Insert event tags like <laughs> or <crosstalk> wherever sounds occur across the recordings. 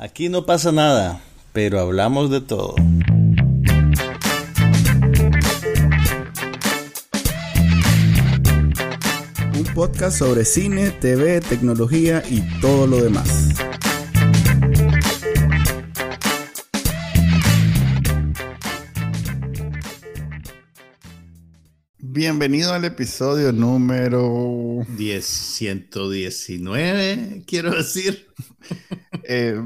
Aquí no pasa nada, pero hablamos de todo. Un podcast sobre cine, TV, tecnología y todo lo demás. Bienvenido al episodio número 10, 119, quiero decir. Eh,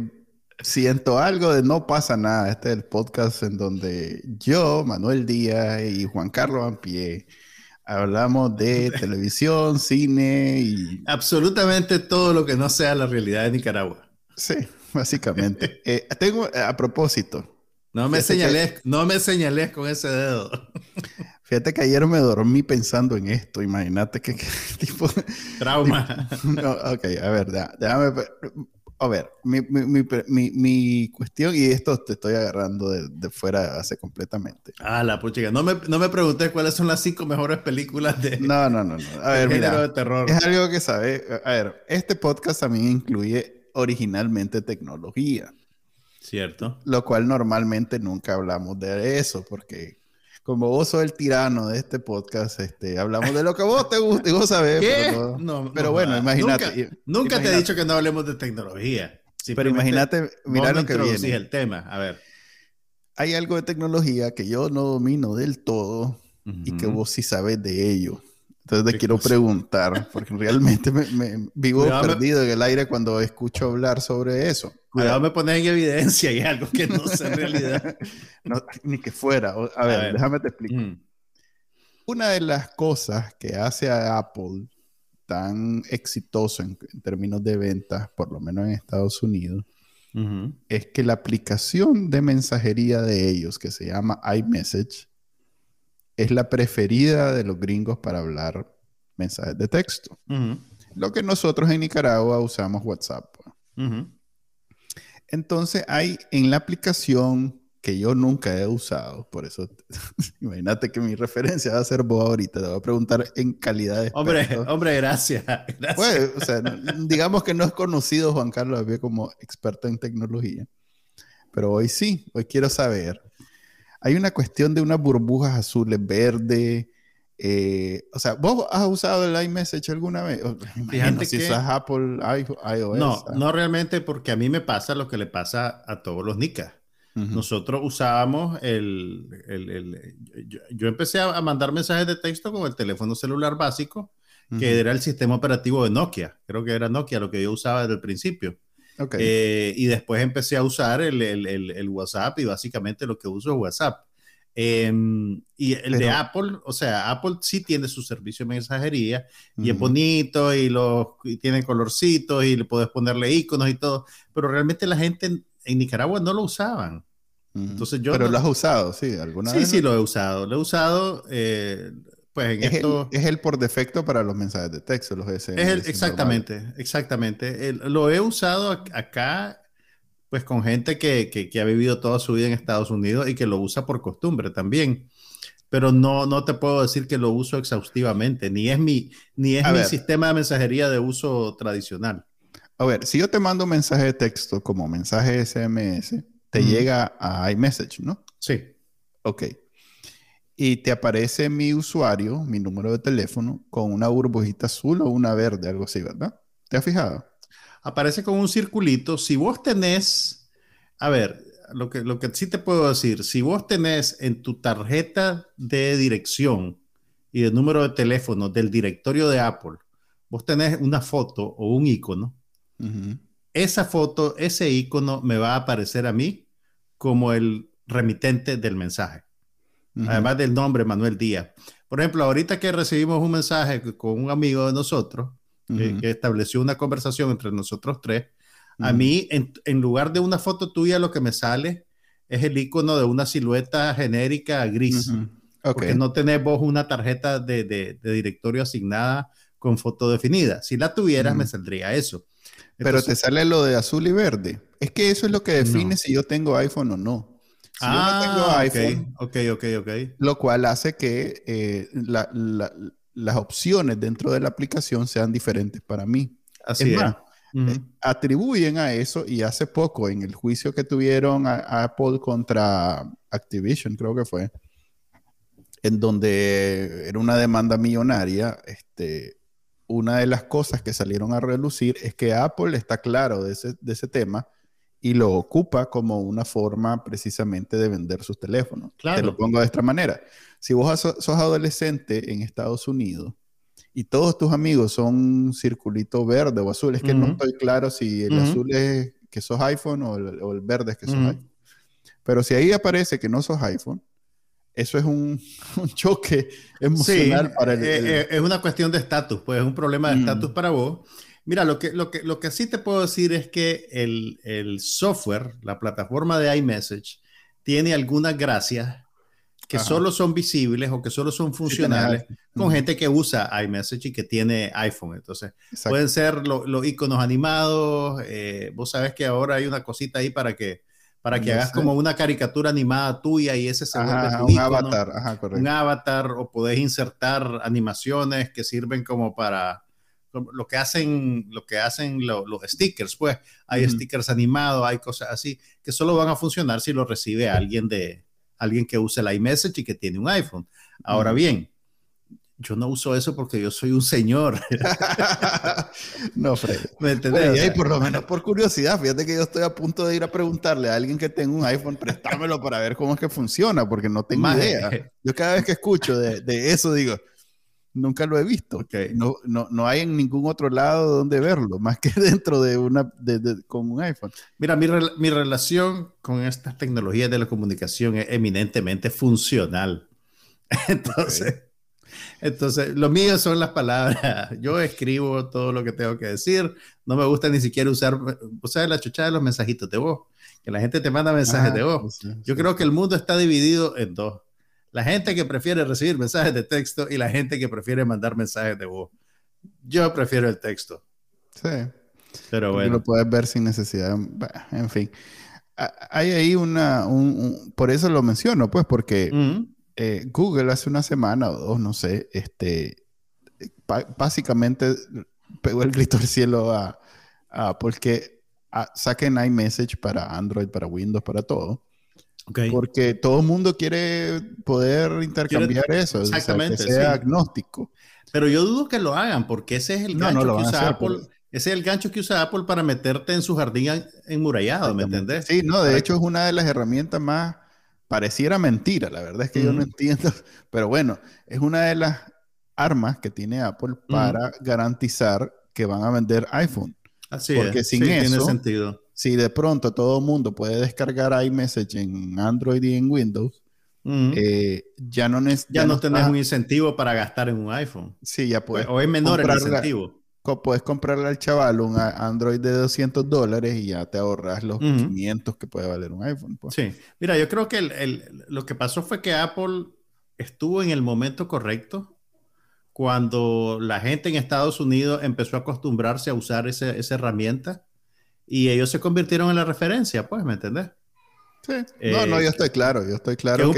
siento algo de no pasa nada. Este es el podcast en donde yo, Manuel Díaz y Juan Carlos Ampie hablamos <laughs> de televisión, cine y... Absolutamente todo lo que no sea la realidad de Nicaragua. Sí, básicamente. <laughs> Eh, tengo, a propósito. No me señales, no me señales con ese dedo. <laughs> Fíjate que ayer me dormí pensando en esto. Imagínate que, tipo. Trauma. ok, a ver, déjame. A ver, mi, mi, mi, mi, cuestión, y esto te estoy agarrando de, de fuera hace completamente. Ah, la puchica. No me, no me preguntes cuáles son las cinco mejores películas de. No, no, no. no. A ver, mira. De terror. Es algo que sabe. A ver, este podcast también incluye originalmente tecnología. Cierto. Lo cual normalmente nunca hablamos de eso, porque como vos sos el tirano de este podcast, este, hablamos de lo que vos te gusta y vos sabés. Pero, no, pero bueno, imagínate. Nunca, te he dicho que no hablemos de tecnología. pero imagínate, mira lo que viene. el tema, a ver. Hay algo de tecnología que yo no domino del todo y que vos sí sabes de ello. Entonces te quiero preguntar, porque realmente me, vivo perdido en el aire cuando escucho hablar sobre eso. Cuidado, me pones en evidencia y algo que no sé en realidad. <laughs> ni que fuera. A ver, déjame te explicar. Una de las cosas que hace a Apple tan exitoso en, términos de ventas, por lo menos en Estados Unidos, es que la aplicación de mensajería de ellos, que se llama iMessage, es la preferida de los gringos para hablar mensajes de texto. Lo que nosotros en Nicaragua usamos WhatsApp. Pues. Entonces hay en la aplicación que yo nunca he usado, por eso <laughs> imagínate que mi referencia va a ser vos ahorita, te voy a preguntar en calidad de Hombre, hombre, gracias. Pues, o sea, digamos que no es conocido Juan Carlos como experto en tecnología, pero hoy sí, hoy quiero saber hay una cuestión de unas burbujas azules, verde. Eh, o sea, ¿vos has usado el iMessage alguna vez? Fíjate si usas Apple, iOS. No, ah. no realmente porque a mí me pasa lo que le pasa a todos los NICA. Nosotros usábamos el... el, yo, empecé a mandar mensajes de texto con el teléfono celular básico, que era el sistema operativo de Nokia. Creo que era Nokia lo que yo usaba desde el principio. Eh, y después empecé a usar el, el, el, WhatsApp y básicamente lo que uso es WhatsApp. Em, y el de Apple, o sea, Apple sí tiene su servicio de mensajería y es bonito y, lo, y tiene colorcitos y le puedes ponerle iconos y todo, pero realmente la gente en, Nicaragua no lo usaban. Entonces yo pero lo has usado, sí, alguna vez. Sí, sí, lo he usado. Lo he usado. Eh, pues es, el, por defecto para los mensajes de texto, los SMS. exactamente, exactamente. lo he usado acá, pues con gente que, que, ha vivido toda su vida en Estados Unidos y que lo usa por costumbre también. Pero no, no te puedo decir que lo uso exhaustivamente, ni es mi, ni es mi sistema de mensajería de uso tradicional. A ver, si yo te mando un mensaje de texto como mensaje SMS, te llega a iMessage, ¿no? Sí. Ok y te aparece mi usuario, mi número de teléfono, con una burbujita azul o una verde, algo así, ¿verdad? ¿Te has fijado? Aparece con un circulito. Si vos tenés, a ver, lo que, lo que sí te puedo decir, si vos tenés en tu tarjeta de dirección y de número de teléfono del directorio de Apple, vos tenés una foto o un icono, esa foto, ese icono me va a aparecer a mí como el remitente del mensaje además del nombre Manuel Díaz. Por ejemplo, ahorita que recibimos un mensaje con un amigo de nosotros, que, estableció una conversación entre nosotros tres, a mí, en, lugar de una foto tuya, lo que me sale es el icono de una silueta genérica gris. Porque no tenés vos una tarjeta de, directorio asignada con foto definida. Si la tuvieras, me saldría eso. Pero te sale lo de azul y verde. Es que eso es lo que define si yo tengo iPhone o no ah, yo no tengo iPhone. Ok, ok, ok. Lo cual hace que eh, las opciones dentro de la aplicación sean diferentes para mí. Así es. eh, atribuyen a eso y hace poco en el juicio que tuvieron a, Apple contra Activision, creo que fue, en donde era una demanda millonaria, este, una de las cosas que salieron a relucir es que Apple está claro de ese, de ese tema y lo ocupa como una forma precisamente de vender sus teléfonos. Te lo pongo de esta manera. Si vos sos adolescente en Estados Unidos y todos tus amigos son un circulito verde o azul, es que no estoy claro si el azul es que sos iPhone o el, verde es que sos iPhone. Pero si ahí aparece que no sos iPhone, eso es un, <laughs> choque emocional para el, eh, eh, Es una cuestión de estatus, pues es un problema de estatus para vos. Mira, lo que, lo, que, lo que sí te puedo decir es que el, el software, la plataforma de iMessage, tiene algunas gracias que solo son visibles o que solo son funcionales con gente que usa iMessage y que tiene iPhone. Entonces, pueden ser los iconos animados. Eh, vos sabes que ahora hay una cosita ahí para que, para que hagas como una caricatura animada tuya y ese se vuelve tu un avatar. un avatar o podés insertar animaciones que sirven como para lo que hacen, lo que hacen los stickers, pues hay stickers animados, hay cosas así que solo van a funcionar si lo recibe alguien de alguien que use el iMessage y que tiene un iPhone. Ahora bien, yo no uso eso porque yo soy un señor. <laughs> no, Fred. ¿Me entiendes? y por lo menos por curiosidad, fíjate que yo estoy a punto de ir a preguntarle a alguien que tenga un iPhone, préstamelo para ver cómo es que funciona, porque no tengo idea. Yo cada vez que escucho de, de eso digo, Nunca lo he visto. No, no, no, hay en ningún otro lado donde verlo, más que <laughs> dentro de una, de, con un iPhone. Mira, mi, mi, relación con estas tecnologías de la comunicación es eminentemente funcional. <laughs> Entonces, entonces, lo mío son las palabras. <laughs> Yo escribo todo lo que tengo que decir. No me gusta ni siquiera usar, sea, la chuchada de los mensajitos de voz. Que la gente te manda mensajes de voz. Yo creo que el mundo está dividido en dos la gente que prefiere recibir mensajes de texto y la gente que prefiere mandar mensajes de voz. Yo prefiero el texto. Sí. Pero bueno. Lo puedes ver sin necesidad. En fin. Hay ahí una. por eso lo menciono, pues, porque eh, Google hace una semana o dos, no sé, este. Básicamente pegó el grito al cielo a, porque saquen iMessage para Android, para Windows, para todo. Porque todo el mundo quiere poder intercambiar eso. Exactamente. que sea agnóstico. Pero yo dudo que lo hagan, porque ese es el gancho que usa Apple. Ese es el gancho que usa Apple para meterte en su jardín enmurallado, ¿me entendés? Sí, no, de hecho es una de las herramientas más. Pareciera mentira, la verdad es que yo no entiendo. <laughs> Pero bueno, es una de las armas que tiene Apple para garantizar que van a vender iPhone. Así Porque es. sin eso, tiene sentido si de pronto todo el mundo puede descargar iMessage en Android y en Windows, eh, ya no, ya, no, tenés un incentivo para gastar en un iPhone. Sí, ya puedes. O es menor el incentivo. Puedes comprarle al chaval un Android de 200 dólares y ya te ahorras los 500 que puede valer un iPhone. Pues. Sí, mira, yo creo que lo que pasó fue que Apple estuvo en el momento correcto cuando la gente en Estados Unidos empezó a acostumbrarse a usar esa herramienta y ellos se convirtieron en la referencia, pues, ¿me entendés? Sí. no, no, yo eh, estoy claro, yo estoy claro.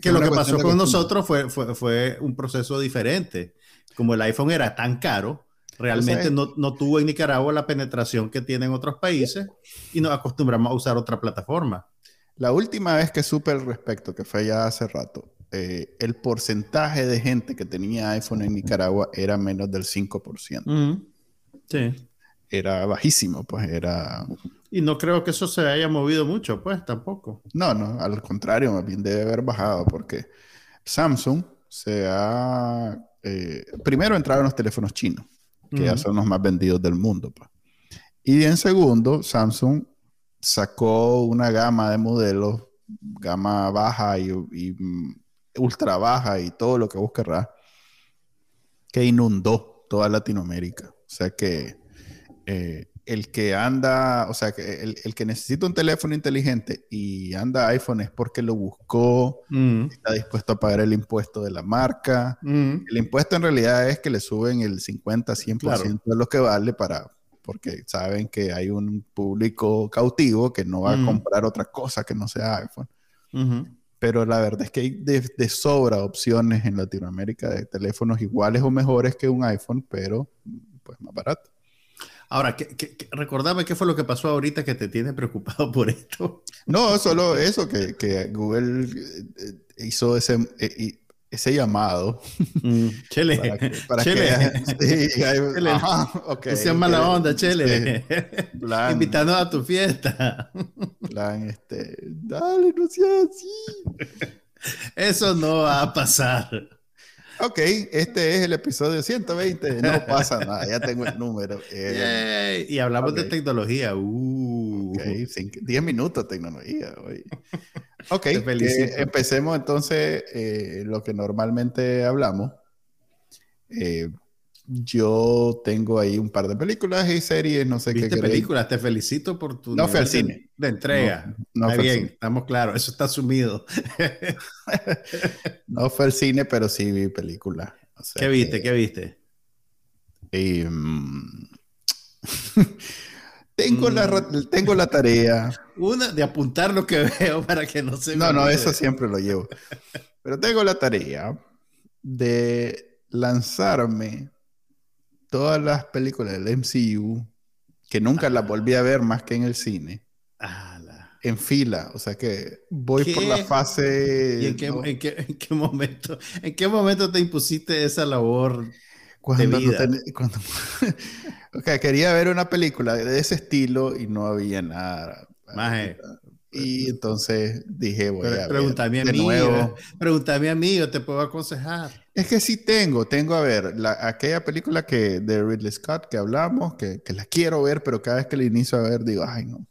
Que, lo que pasó con nosotros fue, fue, fue, un proceso diferente. Como el iPhone era tan caro, realmente no, no, tuvo en Nicaragua la penetración que tiene en otros países y nos acostumbramos a usar otra plataforma. La última vez que supe al respecto, que fue ya hace rato, eh, el porcentaje de gente que tenía iPhone en Nicaragua era menos del 5%. Sí era bajísimo, pues era... Y no creo que eso se haya movido mucho, pues tampoco. No, no, al contrario, más bien debe haber bajado porque Samsung se ha... Eh, primero entraron los teléfonos chinos, que ya son los más vendidos del mundo. Pues. Y en segundo, Samsung sacó una gama de modelos, gama baja y, mm, ultra baja y todo lo que vos querrás, que inundó toda Latinoamérica. O sea que eh, el que anda, o sea, el, el, que necesita un teléfono inteligente y anda iPhone es porque lo buscó, mm. está dispuesto a pagar el impuesto de la marca. Mm. El impuesto en realidad es que le suben el 50, 100% de lo que vale para, porque saben que hay un público cautivo que no va a mm. comprar otra cosa que no sea iPhone. Pero la verdad es que hay de, de, sobra opciones en Latinoamérica de teléfonos iguales o mejores que un iPhone, pero pues más barato. Ahora, ¿qué, recordame qué fue lo que pasó ahorita que te tiene preocupado <laughs> por esto. No, solo eso, que, Google eh, hizo ese, eh, ese llamado. Mm, chele. Para que, chele. <laughs> <laughs> chele. okay, sea mala onda, Chele. Invitando a tu fiesta. Plan, este, dale, no seas así. Eso no va a pasar. Ok, este es el episodio 120. No pasa nada, ya tengo el número. Eh, y hablamos de tecnología. Uh. Ok, 10 minutos de tecnología. Hoy. <laughs> Ok, eh, empecemos entonces eh, lo que normalmente hablamos. Yo tengo ahí un par de películas y series, no sé ¿Viste qué. películas? Te felicito por tu. No fue al cine. De entrega. No, no bien, estamos claros, eso está asumido. <laughs> no fue al cine, pero sí vi películas. ¿Qué viste? ¿Qué viste? Mm, <laughs> tengo, la, mm. tengo la tarea. Una de apuntar lo que <laughs> veo para que no se No, no, eso siempre lo llevo. Pero tengo la tarea de lanzarme todas las películas del MCU que nunca las volví a ver más que en el cine en fila, o sea que voy por la fase... ¿Y en qué, momento, en qué momento te impusiste esa labor cuando, de vida? cuando <laughs> quería ver una película de ese estilo y no había nada. Y entonces dije, voy a pregúntame ver a mí, nuevo. Pregúntame a mí, yo te puedo aconsejar. Es que sí tengo, tengo a ver, aquella película que de Ridley Scott que hablamos, que, que la quiero ver, pero cada vez que la inicio a ver digo, ay no.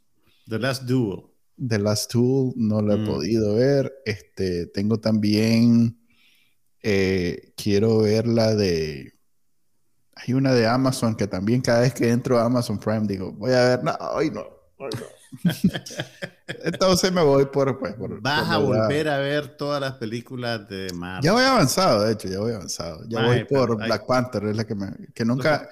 The Last Duel. The Last Tool no lo he mm. podido ver. Este, tengo también, eh, quiero ver la de, hay una de Amazon que también cada vez que entro a Amazon Prime digo, voy a ver, no, hoy no, hoy no. Entonces me voy por, pues, por Vas a volver a ver todas las películas de Marvel. Ya voy avanzado, de hecho, ya voy avanzado. Ya voy por Black Panther, es la que me, que nunca,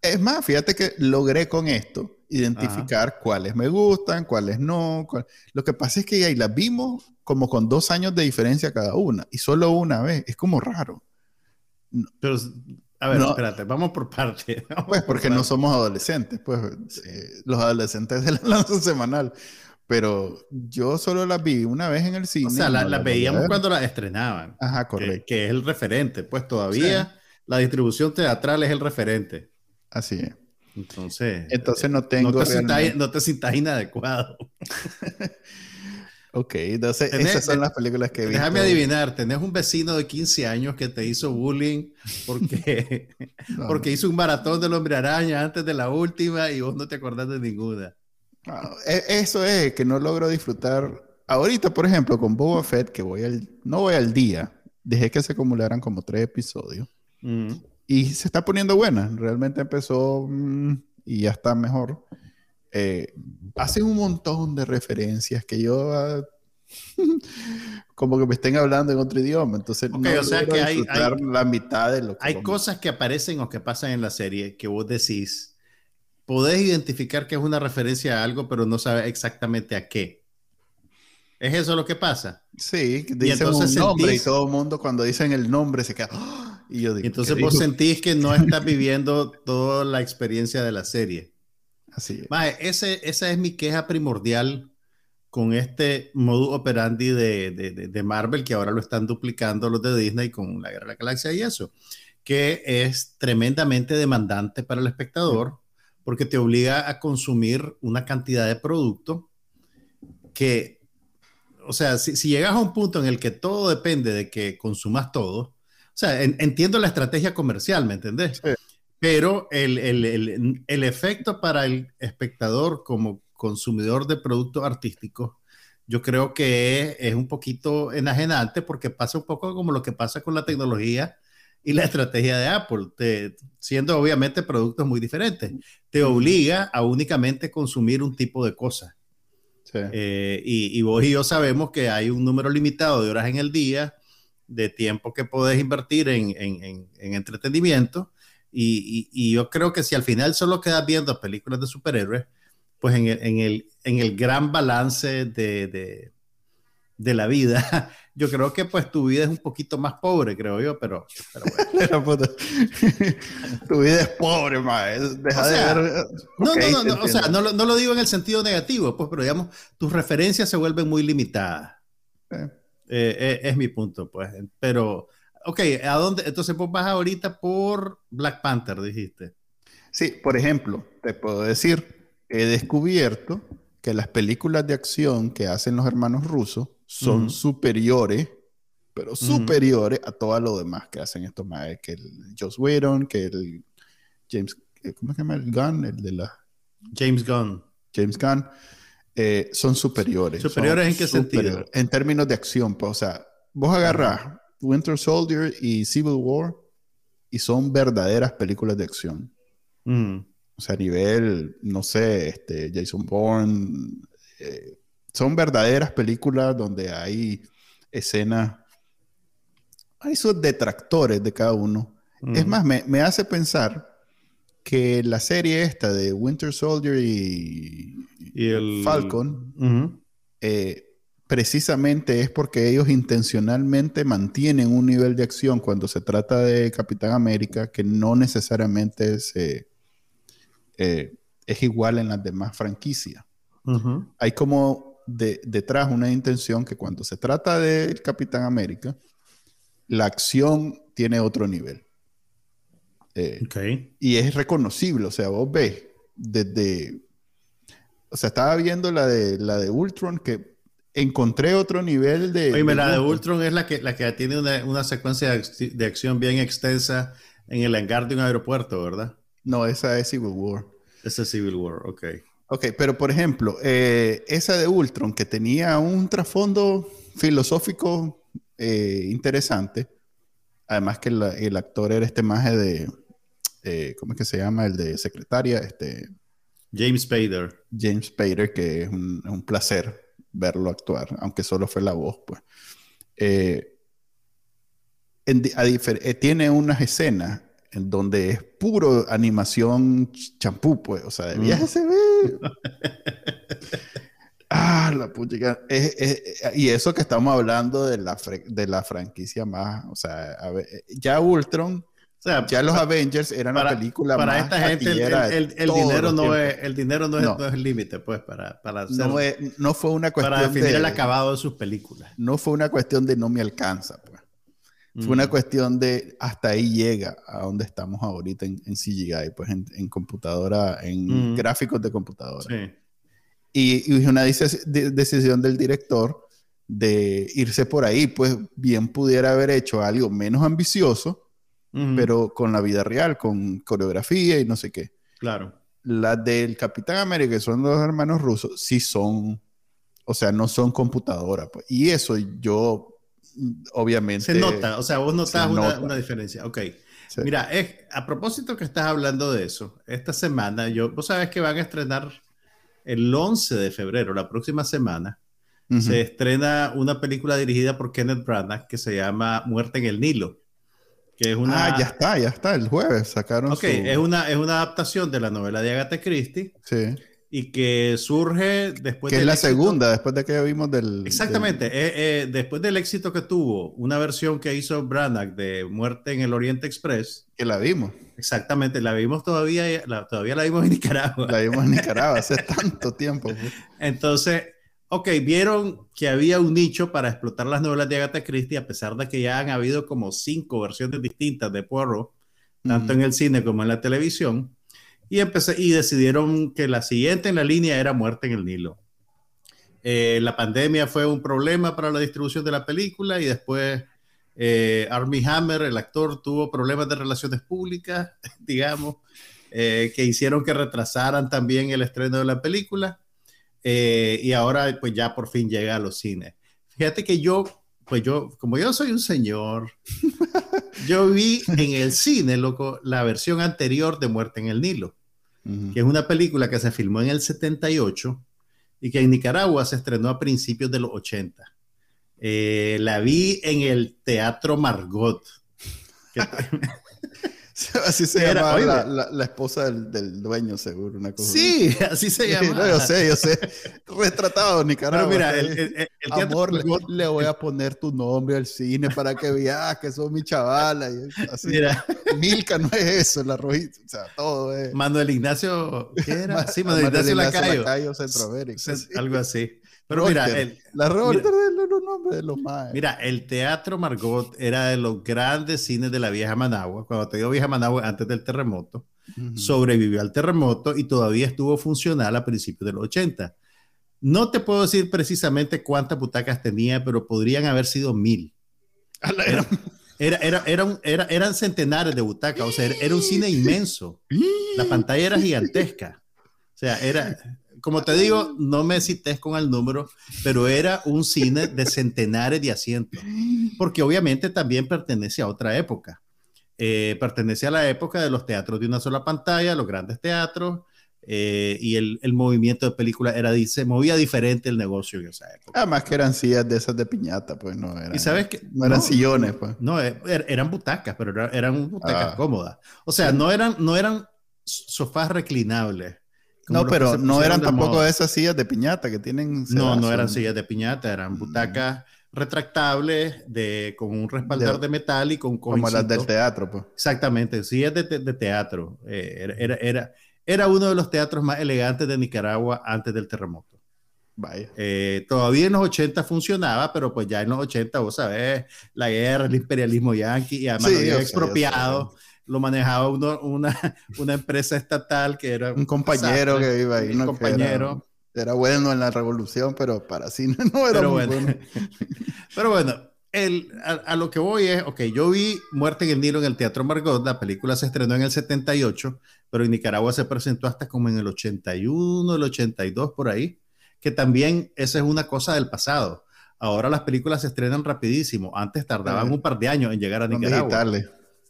es más, fíjate que logré con esto identificar cuáles me gustan, cuáles no. Lo que pasa es que ahí las vimos como con dos años de diferencia cada una y solo una vez. Es como raro. Pero, a ver, espérate, vamos por parte. <laughs> pues porque no somos adolescentes, pues eh, los adolescentes de la <laughs> lanza semanal. Pero yo solo las vi una vez en el cine. O sea, las veíamos cuando las estrenaban. Ajá, correcto. Que, es el referente. Pues todavía la distribución teatral es el referente. Así es. Entonces, entonces no tengo. No te, sientas, no te sientas inadecuado. <laughs> ok, entonces esas son las películas que vi. Déjame adivinar, tenés un vecino de 15 años que te hizo bullying porque, <laughs> porque hizo un maratón del hombre araña antes de la última y vos no te acordás de ninguna. E, eso es que no logro disfrutar. Ahorita, por ejemplo, con Boba Fett, que voy al, no voy al día, dejé que se acumularan como tres episodios. Mm y se está poniendo buena. Realmente empezó mm, y ya está mejor. Eh, hace un montón de referencias que yo ah, <laughs> como que me estén hablando en otro idioma. Entonces, no o sea que hay, la mitad de lo que. Hay cosas que aparecen o que pasan en la serie que vos decís, podés identificar que es una referencia a algo, pero no sabes exactamente a qué. ¿Es eso lo que pasa? Sí, dicen un nombre y todo el mundo cuando dicen el nombre se queda. ¡Ah! <gasps> Y yo digo, Entonces vos sentís que no estás viviendo toda la experiencia de la serie. Así es. ese, esa es mi queja primordial con este modus operandi de, de, Marvel, que ahora lo están duplicando los de Disney con la Guerra de la Galaxia y eso, que es tremendamente demandante para el espectador, porque te obliga a consumir una cantidad de producto que, o sea, si, si llegas a un punto en el que todo depende de que consumas todo, o sea, entiendo la estrategia comercial, ¿me entendés? Pero el, el, el, efecto para el espectador como consumidor de productos artísticos, yo creo que es, un poquito enajenante porque pasa un poco como lo que pasa con la tecnología y la estrategia de Apple, siendo obviamente productos muy diferentes. Te obliga a únicamente consumir un tipo de cosas. Eh, y, y, vos y yo sabemos que hay un número limitado de horas en el día de tiempo que puedes invertir en, en, en, entretenimiento. Y, y, yo creo que si al final solo quedas viendo películas de superhéroes, pues en el, en el, en el gran balance de, de, de la vida, <laughs> yo creo que pues tu vida es un poquito más pobre, creo yo, pero, bueno. <laughs> <laughs> tu vida es pobre, más. Deja de ver. No, no, no, o sea, no, lo digo en el sentido negativo, pues, pero digamos, tus referencias se vuelven muy limitadas. Eh, eh, es mi punto, pues. Pero, ok, ¿a dónde? Entonces vos vas ahorita por Black Panther, dijiste. Sí, por ejemplo, te puedo decir, he descubierto que las películas de acción que hacen los hermanos rusos son superiores, pero superiores a todo lo demás que hacen estos más, que el Joss Whedon, que el James, eh, ¿cómo se llama el Gunn? El de la... James Gunn. James Gunn. Eh, son superiores. ¿Superiores en qué sentido? En términos de acción, pues, o sea, vos agarrás Winter Soldier y Civil War y son verdaderas películas de acción. O sea, a nivel, no sé, este, Jason Bourne, eh, son verdaderas películas donde hay escenas, hay sus detractores de cada uno. Es más, me, hace pensar que la serie esta de Winter Soldier y, el Falcon, eh, precisamente es porque ellos intencionalmente mantienen un nivel de acción cuando se trata de Capitán América que no necesariamente se eh, es igual en las demás franquicias. Hay como detrás una intención que cuando se trata del Capitán América, la acción tiene otro nivel. Eh, y es reconocible, o sea, vos ves desde... O sea, estaba viendo la de, la de Ultron que encontré otro nivel de... Oye, la de Ultron es la que, la que tiene una, una secuencia de acción bien extensa en el hangar de un aeropuerto, ¿verdad? No, esa es Civil War. Esa es Civil War, ok. Ok, pero por ejemplo, eh, esa de Ultron que tenía un trasfondo filosófico eh, interesante, además que el actor era este maje de, eh, ¿cómo es que se llama? El de secretaria, este... James Spader. James Spader, que es un, placer verlo actuar, aunque solo fue la voz, pues. tiene unas escenas en donde es puro animación champú, pues, o sea, de viaje mm. se ve. <laughs> ah, la puchica. y eso que estamos hablando de la, de la franquicia más, o sea, ya Ultron, o sea, ya los Avengers eran para, una película para esta gente el, dinero no es el dinero no, es, el límite pues para, para no, no, fue una cuestión para definir el acabado de sus películas no fue una cuestión de no me alcanza pues fue una mm. cuestión de hasta ahí llega a donde estamos ahorita en, CGI, pues en, computadora, en mm. gráficos de computadora. Sí. Y, y, una decisión del director de irse por ahí, pues bien pudiera haber hecho algo menos ambicioso, pero con la vida real, con coreografía y no sé qué. Claro. Las del Capitán América, que son dos hermanos rusos, sí son, o sea, no son computadora. Pues. Y eso yo obviamente. Se nota, o sea, vos notas una, diferencia. Ok. Mira, es, a propósito que estás hablando de eso, esta semana, yo, vos sabes que van a estrenar el 11 de febrero, la próxima semana, se estrena una película dirigida por Kenneth Branagh que se llama Muerte en el Nilo. Que es una... Ah, ya está, ya está, el jueves sacaron Ok, es, una, es una adaptación de la novela de Agatha Christie. Sí y que surge después que es la segunda después de que vimos del exactamente eh, eh, después del éxito que tuvo una versión que hizo Branagh de Muerte en el Oriente Express que la vimos exactamente la vimos todavía la, todavía la vimos en Nicaragua la vimos en Nicaragua hace <laughs> tanto tiempo pues. entonces ok vieron que había un nicho para explotar las novelas de Agatha Christie a pesar de que ya han habido como cinco versiones distintas de Poirot tanto en el cine como en la televisión y, empecé, y decidieron que la siguiente en la línea era Muerte en el Nilo. Eh, la pandemia fue un problema para la distribución de la película y después eh, Armie Hammer, el actor, tuvo problemas de relaciones públicas, <laughs> digamos, eh, que hicieron que retrasaran también el estreno de la película. Y ahora pues ya por fin llega a los cines. Fíjate que yo, pues yo, como yo soy un señor, <laughs> yo vi en el cine, loco, la versión anterior de Muerte en el Nilo que es una película que se filmó en el 78 y que en Nicaragua se estrenó a principios de los 80. Eh, la vi en el Teatro Margot. <laughs> <laughs> Así se llama la, esposa del, dueño, seguro. Una cosa sí, así <laughs> se llama. yo sé, yo sé. Retratado, Nicaragua. Pero mira, el, Amor, le, voy a poner tu nombre al cine para que veas que sos mi chavala. así. Mira. Milka no es eso, la rojita. O sea, todo es. Manuel Ignacio, ¿qué era? Sí, Manuel, Ignacio, Lacayo. Lacayo Centroamérica. Algo así. Pero mira, el, la de los nombres de los más. Mira, el Teatro Margot era de los grandes cines de la vieja Managua. Cuando te digo vieja Managua, antes del terremoto, sobrevivió al terremoto y todavía estuvo funcional a principios de los 80. No te puedo decir precisamente cuántas butacas tenía, pero podrían haber sido mil. Era, era, era, eran centenares de butacas, o sea, era un cine inmenso. <laughs> La pantalla era gigantesca. O sea, era, como te digo, no me cites con el número, pero era un cine de centenares de asientos, porque obviamente también pertenece a otra época. Eh, pertenece a la época de los teatros de una sola pantalla, los grandes teatros, eh, y el, el, movimiento de película era, se movía diferente el negocio en esa época. Además que eran sillas de esas de piñata, pues no eran. Y sabes que no eran sillones, pues. No, er, er, eran butacas, pero eran butacas ah. cómodas. O sea, no eran, no eran sofás reclinables no, pero no eran tampoco esas sillas de piñata que tienen. No, no eran sillas de piñata, eran mm. butacas retractables de, con un respaldar de, metal y con Como las del teatro, pues. Exactamente, sillas de, de teatro. Eh, era, era, era, uno de los teatros más elegantes de Nicaragua antes del terremoto. Vaya. Eh, todavía en los 80 funcionaba, pero pues ya en los 80, vos sabés, la guerra, el imperialismo yanqui y además había expropiado lo manejaba uno, una, <laughs> una empresa estatal que era... Un compañero que iba ahí. Un compañero. Era, bueno en la revolución, pero para sí <laughs> no era pero muy bueno. <laughs> pero bueno, el, a, lo que voy es, ok, yo vi Muerte en el Nilo en el Teatro Margot, la película se estrenó en el 78, pero en Nicaragua se presentó hasta como en el 81, el 82, por ahí, que también esa es una cosa del pasado. Ahora las películas se estrenan rapidísimo, antes tardaban un par de años en llegar a Nicaragua.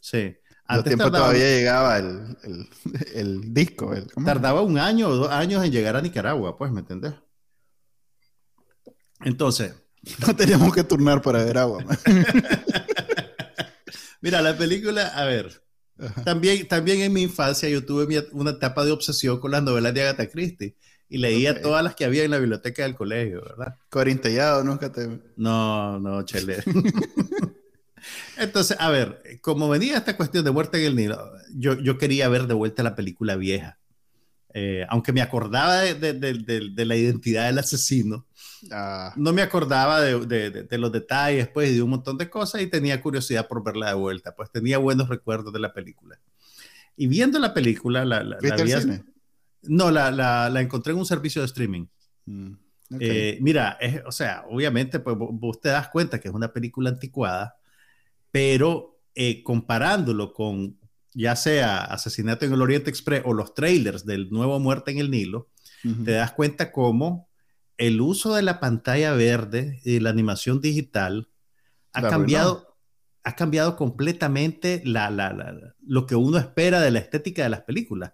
Sí. Antes tiempo todavía llegaba el, el, <laughs> el disco. tardaba un año o dos años en llegar a Nicaragua, pues, ¿me entendés? Entonces. <laughs> No teníamos que turnar para ver agua. <laughs> Mira, la película, a ver. También, también en mi infancia yo tuve una etapa de obsesión con las novelas de Agatha Christie y leía todas las que había en la biblioteca del colegio, ¿verdad? Corintellado, nunca te. No, no, chele. Entonces, a ver, como venía esta cuestión de muerte en el Nilo, yo, yo quería ver de vuelta la película vieja. Eh, aunque me acordaba de, de, de, la identidad del asesino, ah. no me acordaba de, los detalles pues, y de un montón de cosas y tenía curiosidad por verla de vuelta, pues tenía buenos recuerdos de la película. Y viendo la película, la, la, no, la, la, encontré en un servicio de streaming. Mm, eh, mira, es, o sea, obviamente, pues vos te das cuenta que es una película anticuada, pero eh, comparándolo con ya sea Asesinato en el Oriente Express o los trailers del nuevo Muerte en el Nilo, te das cuenta cómo el uso de la pantalla verde y la animación digital ha cambiado, ha cambiado completamente la, la, lo que uno espera de la estética de las películas.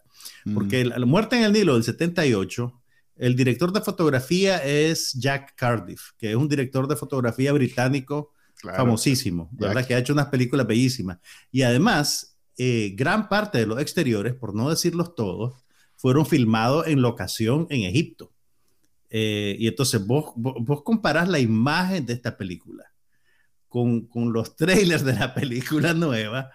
Porque la Muerte en el Nilo del 78, el director de fotografía es Jack Cardiff, que es un director de fotografía británico famosísimo, ¿verdad? Que ha hecho unas películas bellísimas. Y además, eh, gran parte de los exteriores, por no decirlos todos, fueron filmados en locación en Egipto. Eh, y entonces vos, vos, comparás la imagen de esta película con, con los trailers de la película <laughs> nueva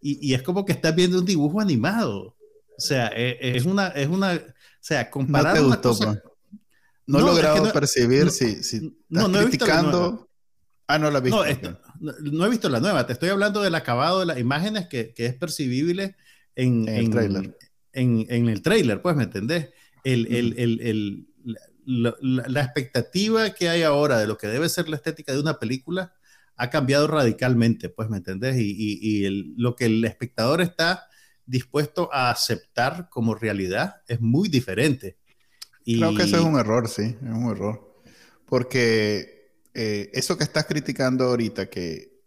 y, y, es como que estás viendo un dibujo animado. O sea, e, es, una, es una, o sea, comparar no pues. No, he logrado percibir si, si no, no criticando Ah, no la he visto. No, he visto la nueva. Te estoy hablando del acabado de las imágenes que, que es percibible en, en, el trailer. En, el trailer, pues, ¿me entendés? El, el, el, la, la, expectativa que hay ahora de lo que debe ser la estética de una película ha cambiado radicalmente, pues, ¿me entendés? Y, y, y lo que el espectador está dispuesto a aceptar como realidad es muy diferente. Creo que eso es un error, sí, es un error. Porque eh, eso que estás criticando ahorita, que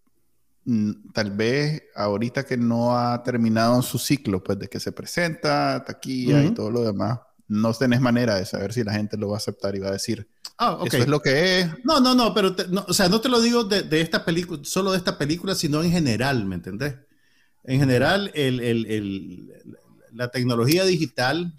mm, tal vez ahorita que no ha terminado su ciclo, pues de que se presenta, taquilla y todo lo demás, no tenés manera de saber si la gente lo va a aceptar y va a decir, ah, eso es lo que es. No, no, no, pero, o sea, no te lo digo de, esta película, solo de esta película, sino en general, ¿me entendés? En general, la tecnología digital...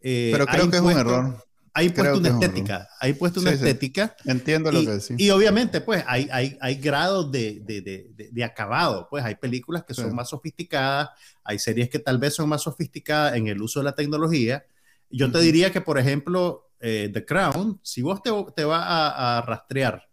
Eh, Pero creo que es un error. Hay puesto una estética, hay puesto una estética. Entiendo lo que decís. Y obviamente, pues, hay, hay, hay grados de, de, de, acabado. Pues hay películas que son más sofisticadas, hay series que tal vez son más sofisticadas en el uso de la tecnología. Yo te diría que, por ejemplo, eh, The Crown, si vos te, te vas a, rastrear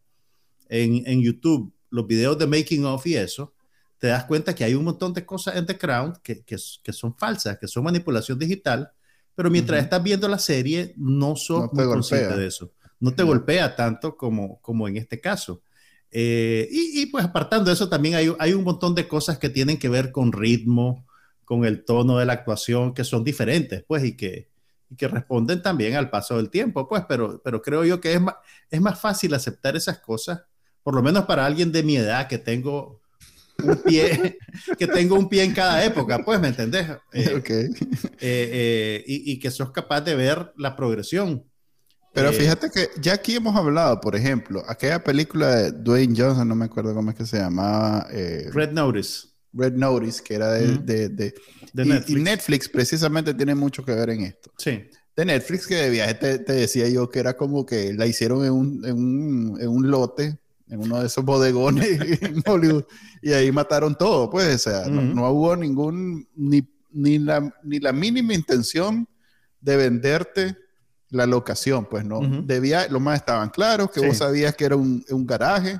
en, en, YouTube los videos de making of y eso, te das cuenta que hay un montón de cosas en The Crown que, que, que son falsas, que son manipulación digital pero mientras estás viendo la serie, no sos muy consciente de eso. No te golpea tanto como, como en este caso. Eh, y, pues apartando eso, también hay, hay un montón de cosas que tienen que ver con ritmo, con el tono de la actuación, que son diferentes, pues, y que, y que responden también al paso del tiempo, pues, pero, pero creo yo que es más, es más fácil aceptar esas cosas, por lo menos para alguien de mi edad que tengo un pie, que tengo un pie en cada época, pues, ¿me entendés? <laughs> Eh, eh, eh, y, y, que sos capaz de ver la progresión. Pero fíjate que ya aquí hemos hablado, por ejemplo, aquella película de Dwayne Johnson, no me acuerdo cómo es que se llamaba. Red Notice. Red Notice, que era de, de, de, Netflix. Y Netflix precisamente tiene mucho que ver en esto. Sí. De Netflix, que de viaje te, te decía yo que era como que la hicieron en un, en un, en un lote en uno de esos bodegones <laughs> en Hollywood y ahí mataron todo, pues, o sea, no, hubo ningún, ni, ni, la, ni la mínima intención de venderte la locación, pues no, debía, lo más estaban claros, que vos sabías que era un, un, garaje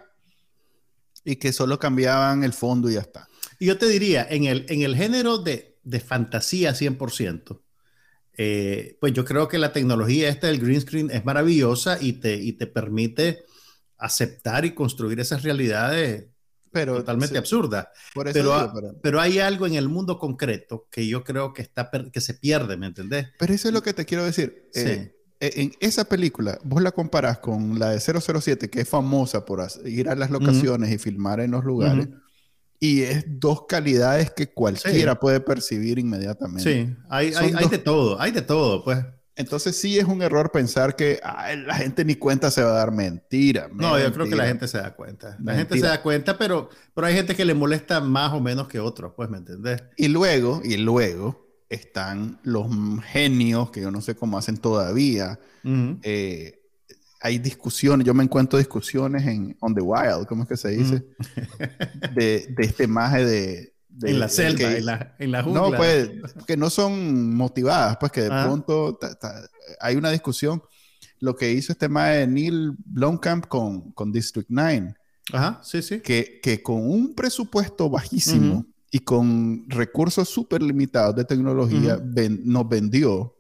y que solo cambiaban el fondo y ya está. Y yo te diría, en el, en el género de, de fantasía 100%, eh, pues yo creo que la tecnología esta del green screen es maravillosa y te, y te permite aceptar y construir esas realidades pero, totalmente absurdas. pero, pero, hay algo en el mundo concreto que yo creo que, está que se pierde, ¿me entendés? Pero eso es lo que te quiero decir. Eh, eh, en esa película, vos la comparás con la de 007, que es famosa por ir a las locaciones y filmar en los lugares. Y es dos calidades que cualquiera puede percibir inmediatamente. Sí, hay, hay, hay de todo, hay de todo, pues. Entonces sí es un error pensar que la gente ni cuenta se va a dar mentira. No, yo creo que la gente se da cuenta. La gente se da cuenta, pero, pero hay gente que le molesta más o menos que otros, pues, ¿me entendés? Y luego, y luego están los genios, que yo no sé cómo hacen todavía. Eh, hay discusiones, yo me encuentro discusiones en On the Wild, ¿cómo es que se dice? <laughs> de, de este maje de en la selva, en, la, en la jungla. No, pues, que no son motivadas, pues que de pronto hay una discusión. Lo que hizo este de Neil Blomkamp con, con District 9. Ajá, sí, sí. Que, que con un presupuesto bajísimo y con recursos súper limitados de tecnología nos vendió